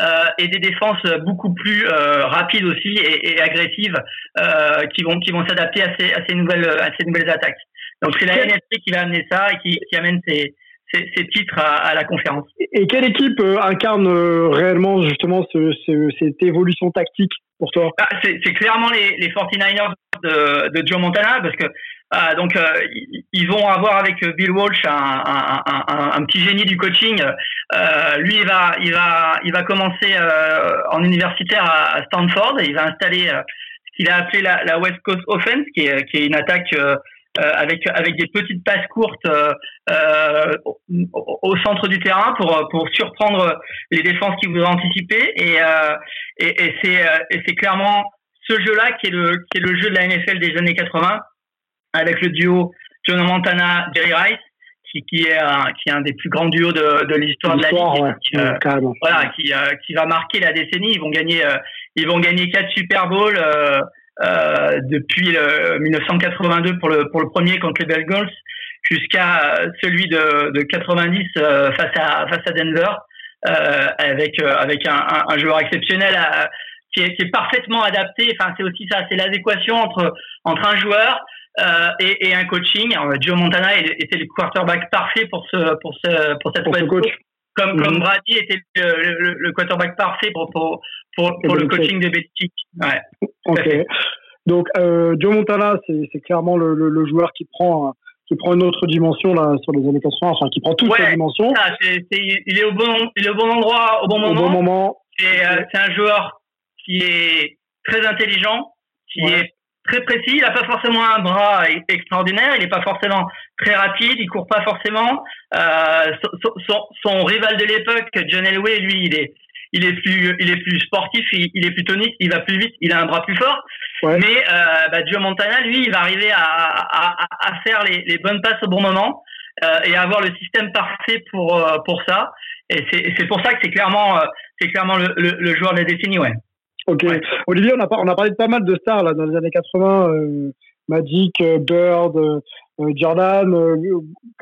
euh, et des défenses beaucoup plus euh, rapides aussi et, et agressives euh, qui vont qui vont s'adapter à ces, à ces nouvelles à ces nouvelles attaques. Donc c'est la NFC qui va amener ça et qui, qui amène ces, ces, ces titres à, à, la conférence. Et quelle équipe euh, incarne euh, réellement justement ce, ce, cette évolution tactique pour toi? Ah, C'est clairement les, les 49ers de, de Joe Montana parce que ah, donc euh, ils vont avoir avec Bill Walsh un, un, un, petit génie du coaching. Euh, lui, il va, il va, il va commencer euh, en universitaire à, Stanford. Il va installer ce qu'il a appelé la, la, West Coast Offense, qui est, qui est une attaque avec avec des petites passes courtes au, au, centre du terrain pour pour surprendre les défenses qui voudraient anticiper. Et et, et c'est c'est clairement ce jeu-là qui est le qui est le jeu de la NFL des années 80 avec le duo John Montana Jerry Rice qui, qui est un, qui est un des plus grands duos de, de l'histoire de la ligue. ouais, qui, euh, voilà qui euh, qui va marquer la décennie. Ils vont gagner euh, ils vont gagner quatre Super Bowls euh, euh, depuis 1982 pour le pour le premier contre les Bengals jusqu'à celui de, de 90 face à face à Denver avec avec un, un, un, joueur exceptionnel à, qui est, qui est parfaitement adapté. Enfin, c'est aussi ça, c'est l'adéquation entre entre un joueur euh, et, et, un coaching. Alors, Joe Montana était le quarterback parfait pour ce pour ce pour cette pour coach. Comme, comme Brady était le, le, le, quarterback parfait pour pour pour, pour le coaching de Belichick. Ouais. Donc euh, Joe Montana, c'est clairement le, le, joueur qui prend qui prend une autre dimension là sur les années 80, enfin qui prend toutes ouais, les dimensions. Ça, est, est, il est au bon il est au bon endroit au bon moment. Au bon moment. C'est euh, un joueur qui est très intelligent, qui ouais. est très précis. Il n'a pas forcément un bras extraordinaire. Il n'est pas forcément très rapide. Il court pas forcément. Euh, son, son, son, rival de l'époque, John Elway, lui, il est, il est plus, il est plus sportif. Il, il, est plus tonique. Il va plus vite. Il a un bras plus fort. Ouais. Mais euh, bah, Joe Montana, lui, il va arriver à, à, à faire les, les, bonnes passes au bon moment euh, et avoir le système parfait pour euh, pour ça. Et c'est pour ça que c'est clairement, euh, c'est clairement le, le, le, joueur de la décennie, ouais. Ok. Ouais. Olivier, on a, on a parlé de pas mal de stars là, dans les années 80. Euh, Magic, euh, Bird, euh, Jordan, euh,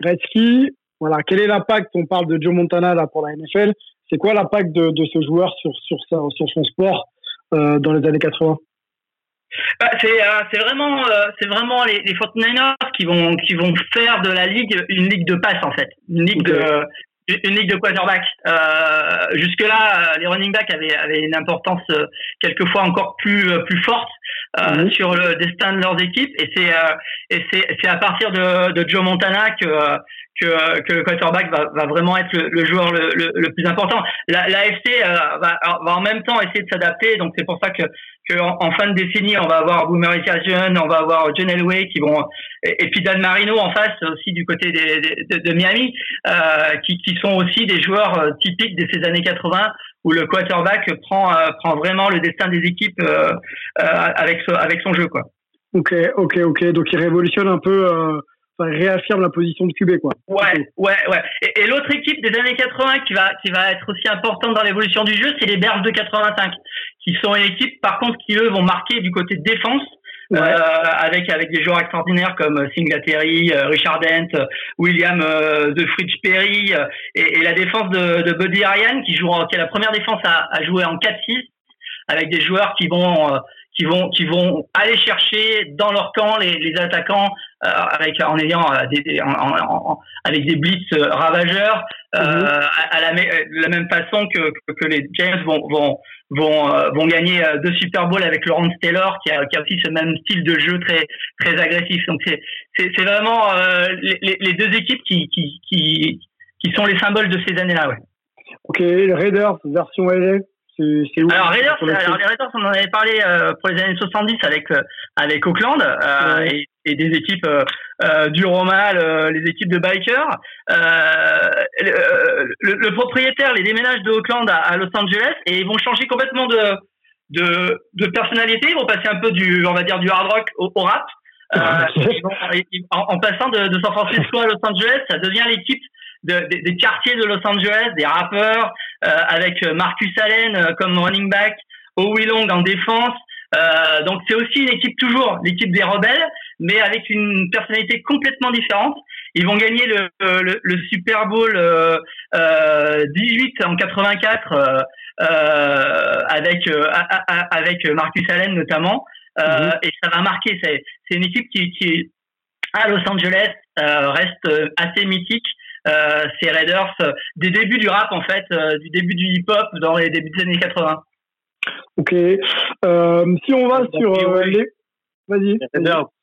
Gretzky. Voilà. Quel est l'impact On parle de Joe Montana là pour la NFL. C'est quoi l'impact de, de, ce joueur sur, sur, sa, sur son sport dans les années 80 bah, c'est vraiment c'est vraiment les, les 49ers qui vont qui vont faire de la ligue une ligue de passe en fait une ligue de une ligue de quarterback. Euh, Jusque-là, euh, les running backs avaient, avaient une importance euh, quelquefois encore plus euh, plus forte euh, mmh. sur le destin de leurs équipes. Et c'est euh, et c'est c'est à partir de, de Joe Montana que que, que le quarterback va, va vraiment être le, le joueur le, le, le, plus important. La, la FC va, va en même temps essayer de s'adapter. Donc c'est pour ça que en fin de décennie, on va avoir Boomer Esiason, on va avoir John Elway qui vont, et, puis Dan Marino en face aussi du côté de, Miami, euh, qui, qui sont aussi des joueurs euh, typiques de ces années 80 où le quarterback prend euh, prend vraiment le destin des équipes euh, avec avec son jeu quoi. Ok, ok, ok. Donc il révolutionne un peu réaffirme la position de QB, quoi. Ouais, ouais, ouais. Et, l'autre équipe des années 80 qui va, qui va être aussi importante dans l'évolution du jeu, c'est les Bears de 85, qui sont une équipe, par contre, qui eux vont marquer du côté de défense. Euh, avec avec des joueurs extraordinaires comme Singletary, euh, Richard Dent, William euh, de Fridge Perry et, et, la défense de, de Buddy Ryan qui joue qui est la première défense à, à jouer en 4-6 avec des joueurs qui vont qui vont qui vont aller chercher dans leur camp les, les attaquants euh, avec en ayant euh, des, en, en, avec des blitz euh, ravageurs mhm. à, la, la, même façon que, que, les James vont vont vont vont gagner deux Super Bowl avec Laurent Taylor qui a, qui a aussi ce même style de jeu très très agressif. Donc c'est c'est vraiment les, les, deux équipes qui, qui qui qui sont les symboles de ces années là ouais. Ok les Raiders version LA alors, Raiders, alors, les Raiders, on en avait parlé euh, pour les années 70 avec euh, avec Auckland euh, et, et, des équipes du Romal, les équipes de bikers. Le, le, propriétaire les déménage de Auckland à, Los Angeles et ils vont changer complètement de de, de personnalité. Ils vont passer un peu du, on va dire, du hard rock au, rap. en, en, passant de, de San Francisco à Los Angeles, ça devient l'équipe des quartiers de Los Angeles, des rappeurs, euh, avec Marcus Allen euh, comme running back, Howie Long en défense. Euh, donc c'est aussi une équipe toujours l'équipe des rebelles, mais avec une personnalité complètement différente. Ils vont gagner le, le, le Super Bowl euh, 18 en 84 euh, avec avec Marcus Allen notamment, mm et ça va marquer. C'est c'est une équipe qui, qui à Los Angeles reste assez mythique euh, ces Raiders euh, des débuts du rap en fait, euh, du début du hip-hop dans les débuts des années 80. Ok. si on va sur les Vas-y.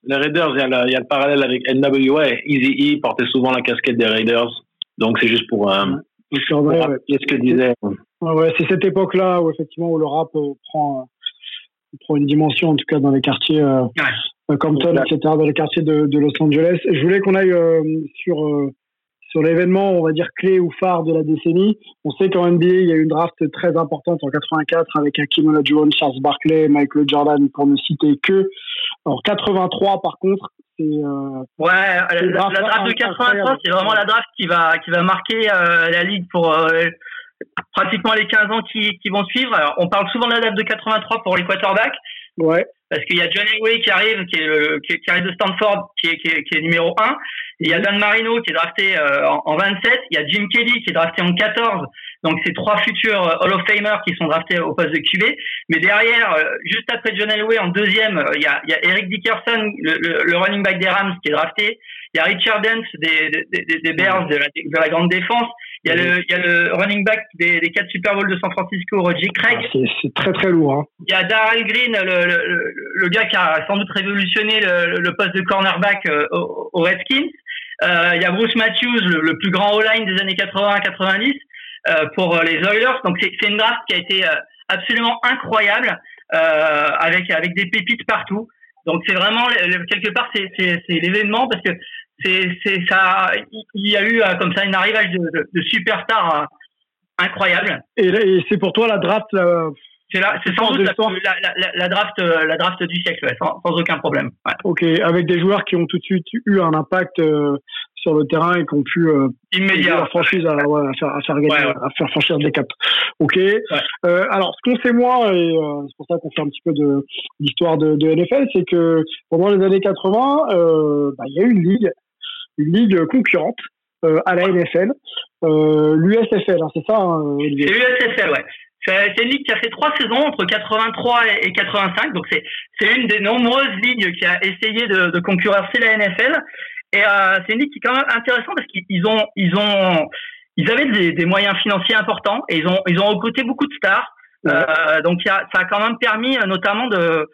Les Raiders, il y, a le, parallèle avec NWA. Easy E portait souvent la casquette des Raiders. Donc, c'est juste pour. Euh, ce que disait. Ouais, c'est cette époque-là où, effectivement, où le rap prend, prend une dimension, en tout cas, dans les quartiers ouais. Compton, etc., dans les quartiers de, de Los Angeles. Je voulais qu'on aille sur sur l'événement, on va dire clé ou phare de la décennie. On sait qu'en NBA, il y a eu une draft très importante en 84 avec Hakim Olajuwon, Charles Barkley, Michael Jordan, pour ne citer que. En 83, par contre, c'est euh, ouais, la, draft de 83, c'est vraiment la draft qui va qui va marquer euh, la ligue pour euh, pratiquement les 15 ans qui, qui vont suivre. Alors, on parle souvent de la draft de 83 pour les quarterbacks. Ouais. Parce qu'il y a John Elway qui arrive, qui, est qui, qui, arrive de Stanford, qui est, qui est, qui est numéro 1. Il y a Dan Marino qui est drafté euh, en, 27. Il y a Jim Kelly qui est drafté en 14. Donc, c'est trois futurs euh, Hall of Famers qui sont draftés au poste de QB. Mais derrière, euh, juste après John Elway en deuxième, il y a, y a Eric Dickerson, le, le, running back des Rams, qui est drafté. Il y a Richard Dent des, des, des Bears de la, de la grande défense. Il y a le, il y a le running back des, des quatre Super Bowl de San Francisco, Roger Craig. Ah, c'est très très lourd. Hein. Il y a Darrell Green, le, le, le, gars qui a sans doute révolutionné le, poste de cornerback euh, aux, Redskins. Euh, il y a Bruce Matthews, le, plus grand all-line des années 80-90 euh, pour les Oilers. Donc c'est une draft qui a été absolument incroyable avec avec des pépites partout. Donc c'est vraiment quelque part c'est l'événement parce que c'est c'est ça il y a eu euh, comme ça une arrivage de, de, de superstars euh, incroyable. Et, et c'est pour toi la draft c'est là, c'est sans doute la, la, la, draft, euh, la draft du siècle, sans, sans, aucun problème. Ouais. Ok, avec des joueurs qui ont tout de suite eu un impact sur le terrain et qui ont pu euh, immédiat la franchise à, ouais, à, faire, à faire gagner, à faire franchir des caps. Ok. Euh, alors, ce qu'on sait moins et euh, c'est pour ça qu'on fait un petit peu de l'histoire de, de, NFL, c'est que pendant les années 80, euh, bah, il y a eu une ligue, ligue concurrente euh, à la NFL, l'USFL, hein, c'est ça hein, C'est l'USFL, ouais. C'est une ligue qui a fait trois saisons entre 83 et 85, donc c'est c'est une des nombreuses ligues qui a essayé de, de concurrencer la NFL. Et euh, c'est une ligue qui est quand même intéressante parce qu'ils ont, ils ont, ils avaient des, des, moyens financiers importants et ils ont, ils ont recruté beaucoup de stars. Euh, donc y a, ça a quand même permis euh, notamment de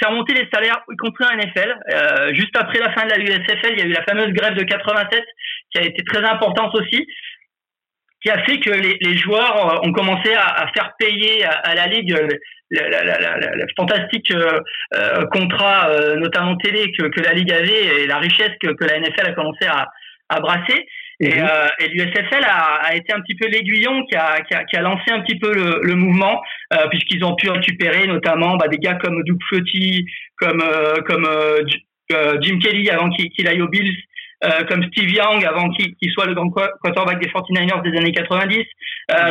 faire monter les salaires, y compris en NFL. Euh, juste après la fin de la USFL, il y a eu la fameuse grève de 87 qui a été très importante aussi. qui a fait que les, joueurs ont commencé à, faire payer à, la ligue le fantastique contrat, notamment télé, que, la ligue avait et la richesse que, que la NFL a commencé à, à brasser. Et, mhm. euh, et l'USFL a, a, été un petit peu l'aiguillon qui a, qui, a, qui a, lancé un petit peu le, le mouvement, euh, puisqu'ils ont pu récupérer notamment bah, des gars comme Doug Flutie, comme, euh, comme euh, euh, Jim Kelly avant qu'il aille aux Bills, comme Steve Young avant qu'il soit le grand quarterback des 49ers des années 90.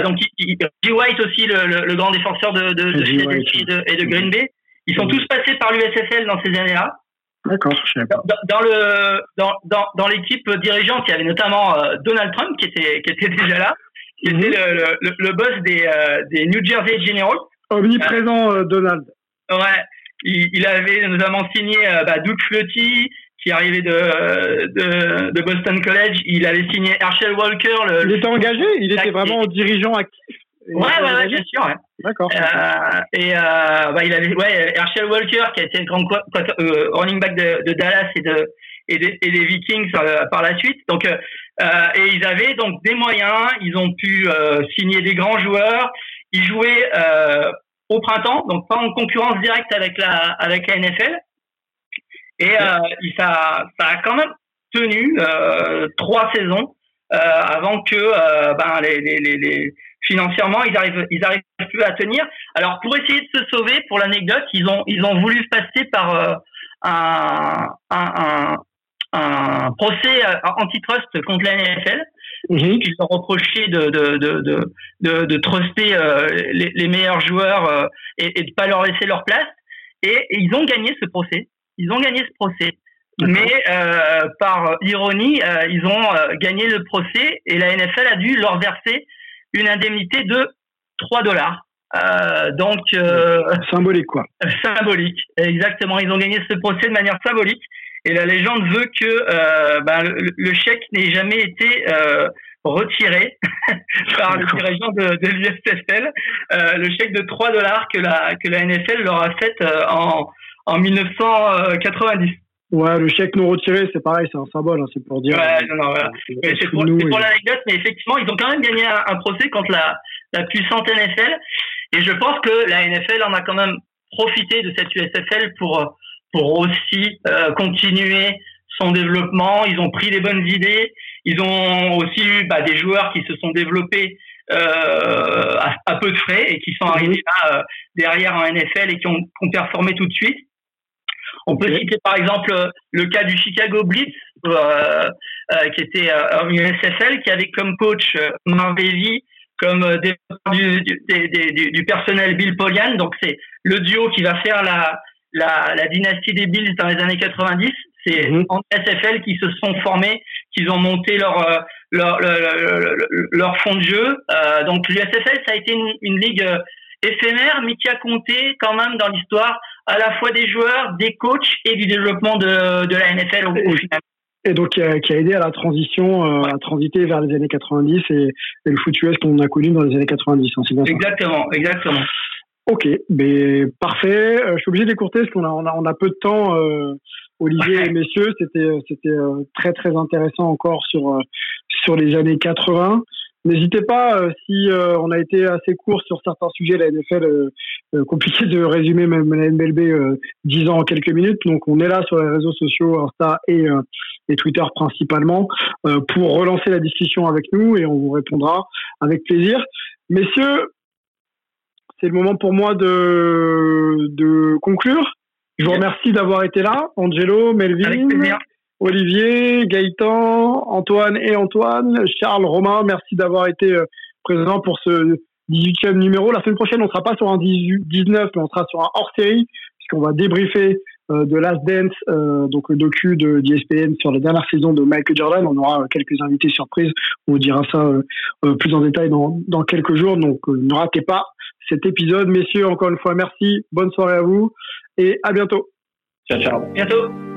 donc, G. White aussi, le, le, le, grand défenseur de, de, de de, et de Green Bay. Ils sont tous passés par l'USFL dans ces années-là. D'accord, Dans, dans, le dans, dans, dans l'équipe dirigeante, il y avait notamment euh, Donald Trump qui était qui était déjà là, qui était mhm. le, le, le, boss des euh, des New Jersey Generals. Omniprésent euh, Donald. Ouais, il, il, avait notamment signé bah, Doug Flutie qui arrivait de, de, de Boston College. Il avait signé Herschel Walker. Le, il était engagé, il était vraiment dirigeant actif. Ouais, ouais, ouais, bien sûr. Ouais. D'accord. Euh, et euh, bah, il avait, ouais, Herschel Walker qui a été le grand euh, running back de, de, Dallas et de et, des, et des Vikings euh, par la suite. Donc, euh, et ils avaient donc des moyens. Ils ont pu signer des grands joueurs. Ils jouaient au printemps, donc pas en concurrence directe avec la avec la NFL. Et ça, ça a quand même tenu trois saisons avant que ben les, les, les financièrement, ils arrivent, ils arrivent plus à tenir. Alors, pour essayer de se sauver, pour l'anecdote, ils ont, ils ont voulu passer par euh, un, un, un, procès euh, antitrust contre la NFL. Mmh. Ils ont reproché de, de, de, de, de, truster euh, les, les, meilleurs joueurs et, et de pas leur laisser leur place. Et, ils ont gagné ce procès. Ils ont gagné ce procès. Mais par ironie, ils ont gagné le procès et la NFL a dû leur verser une indemnité de 3 dollars. Euh, donc euh, symbolique quoi. Symbolique, exactement. Ils ont gagné ce procès de manière symbolique et la légende veut que euh, ben, le, chèque n'ait jamais été euh, retiré par le dirigeant de, de l'USFL. Euh, le chèque de 3 dollars que la que la NFL leur a fait en en 1990. Ouais, le chèque non retiré, c'est pareil, c'est un symbole, hein, c'est pour dire. Ouais, non, non, voilà. C'est pour, pour l'anecdote, mais effectivement, ils ont quand même gagné un, procès contre la, la puissante NFL. Et je pense que la NFL en a quand même profité de cette USFL pour, pour aussi euh, continuer son développement. Ils ont pris les bonnes idées. Ils ont aussi eu bah, des joueurs qui se sont développés euh, à, peu de frais et qui sont arrivés là, euh, derrière en NFL et qui ont, qui ont performé tout de suite. On peut citer par exemple le cas du Chicago Blitz, euh, euh, qui était euh, une SFL, qui avait comme coach euh, Marvezi, comme des, du, du, du, personnel Bill Polian. Donc c'est le duo qui va faire la, la, la, dynastie des Bills dans les années 90. C'est mm en SFL qui se sont formés, qui ont monté leur leur, leur, leur, fond de jeu. Euh, donc l'USFL, ça a été une, une ligue éphémère, mais qui a compté quand même dans l'histoire à la fois des joueurs, des coachs et du développement de, de la NFL au, final. Et donc qui a, qui a, aidé à la transition, euh, à transiter vers les années 90 et, et le foot US qu'on a connu dans les années 90. Hein, bien exactement, exactement. Ok, mais parfait. Euh, je suis obligé d'écourter parce qu'on a, on a, on a peu de temps. Euh, Olivier et messieurs, c'était c'était très très intéressant encore sur sur les années 80. N'hésitez pas, euh, si euh, on a été assez court sur certains sujets, la NFL, euh, compliqué de résumer même la MLB 10 ans en quelques minutes. Donc on est là sur les réseaux sociaux, Insta et, et Twitter principalement, pour relancer la discussion avec nous et on vous répondra avec plaisir. Messieurs, c'est le moment pour moi de, de conclure. Je vous remercie d'avoir été là, Angelo, Melvin. Olivier, Gaëtan, Antoine et Antoine, Charles, Romain, merci d'avoir été euh, présents pour ce 18e numéro. La semaine prochaine, on ne sera pas sur un 18, 19, mais on sera sur un hors-série, puisqu'on va débriefer euh, de Last Dance, euh, donc le docu de d'ESPN sur la dernière saison de Michael Jordan. On aura quelques invités surprises, on vous dira ça plus en détail dans, dans quelques jours, donc ne ratez pas cet épisode. Messieurs, encore une fois, merci, bonne soirée à vous, et à bientôt. Ciao, ciao. Bientôt.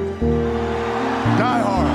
Die hard.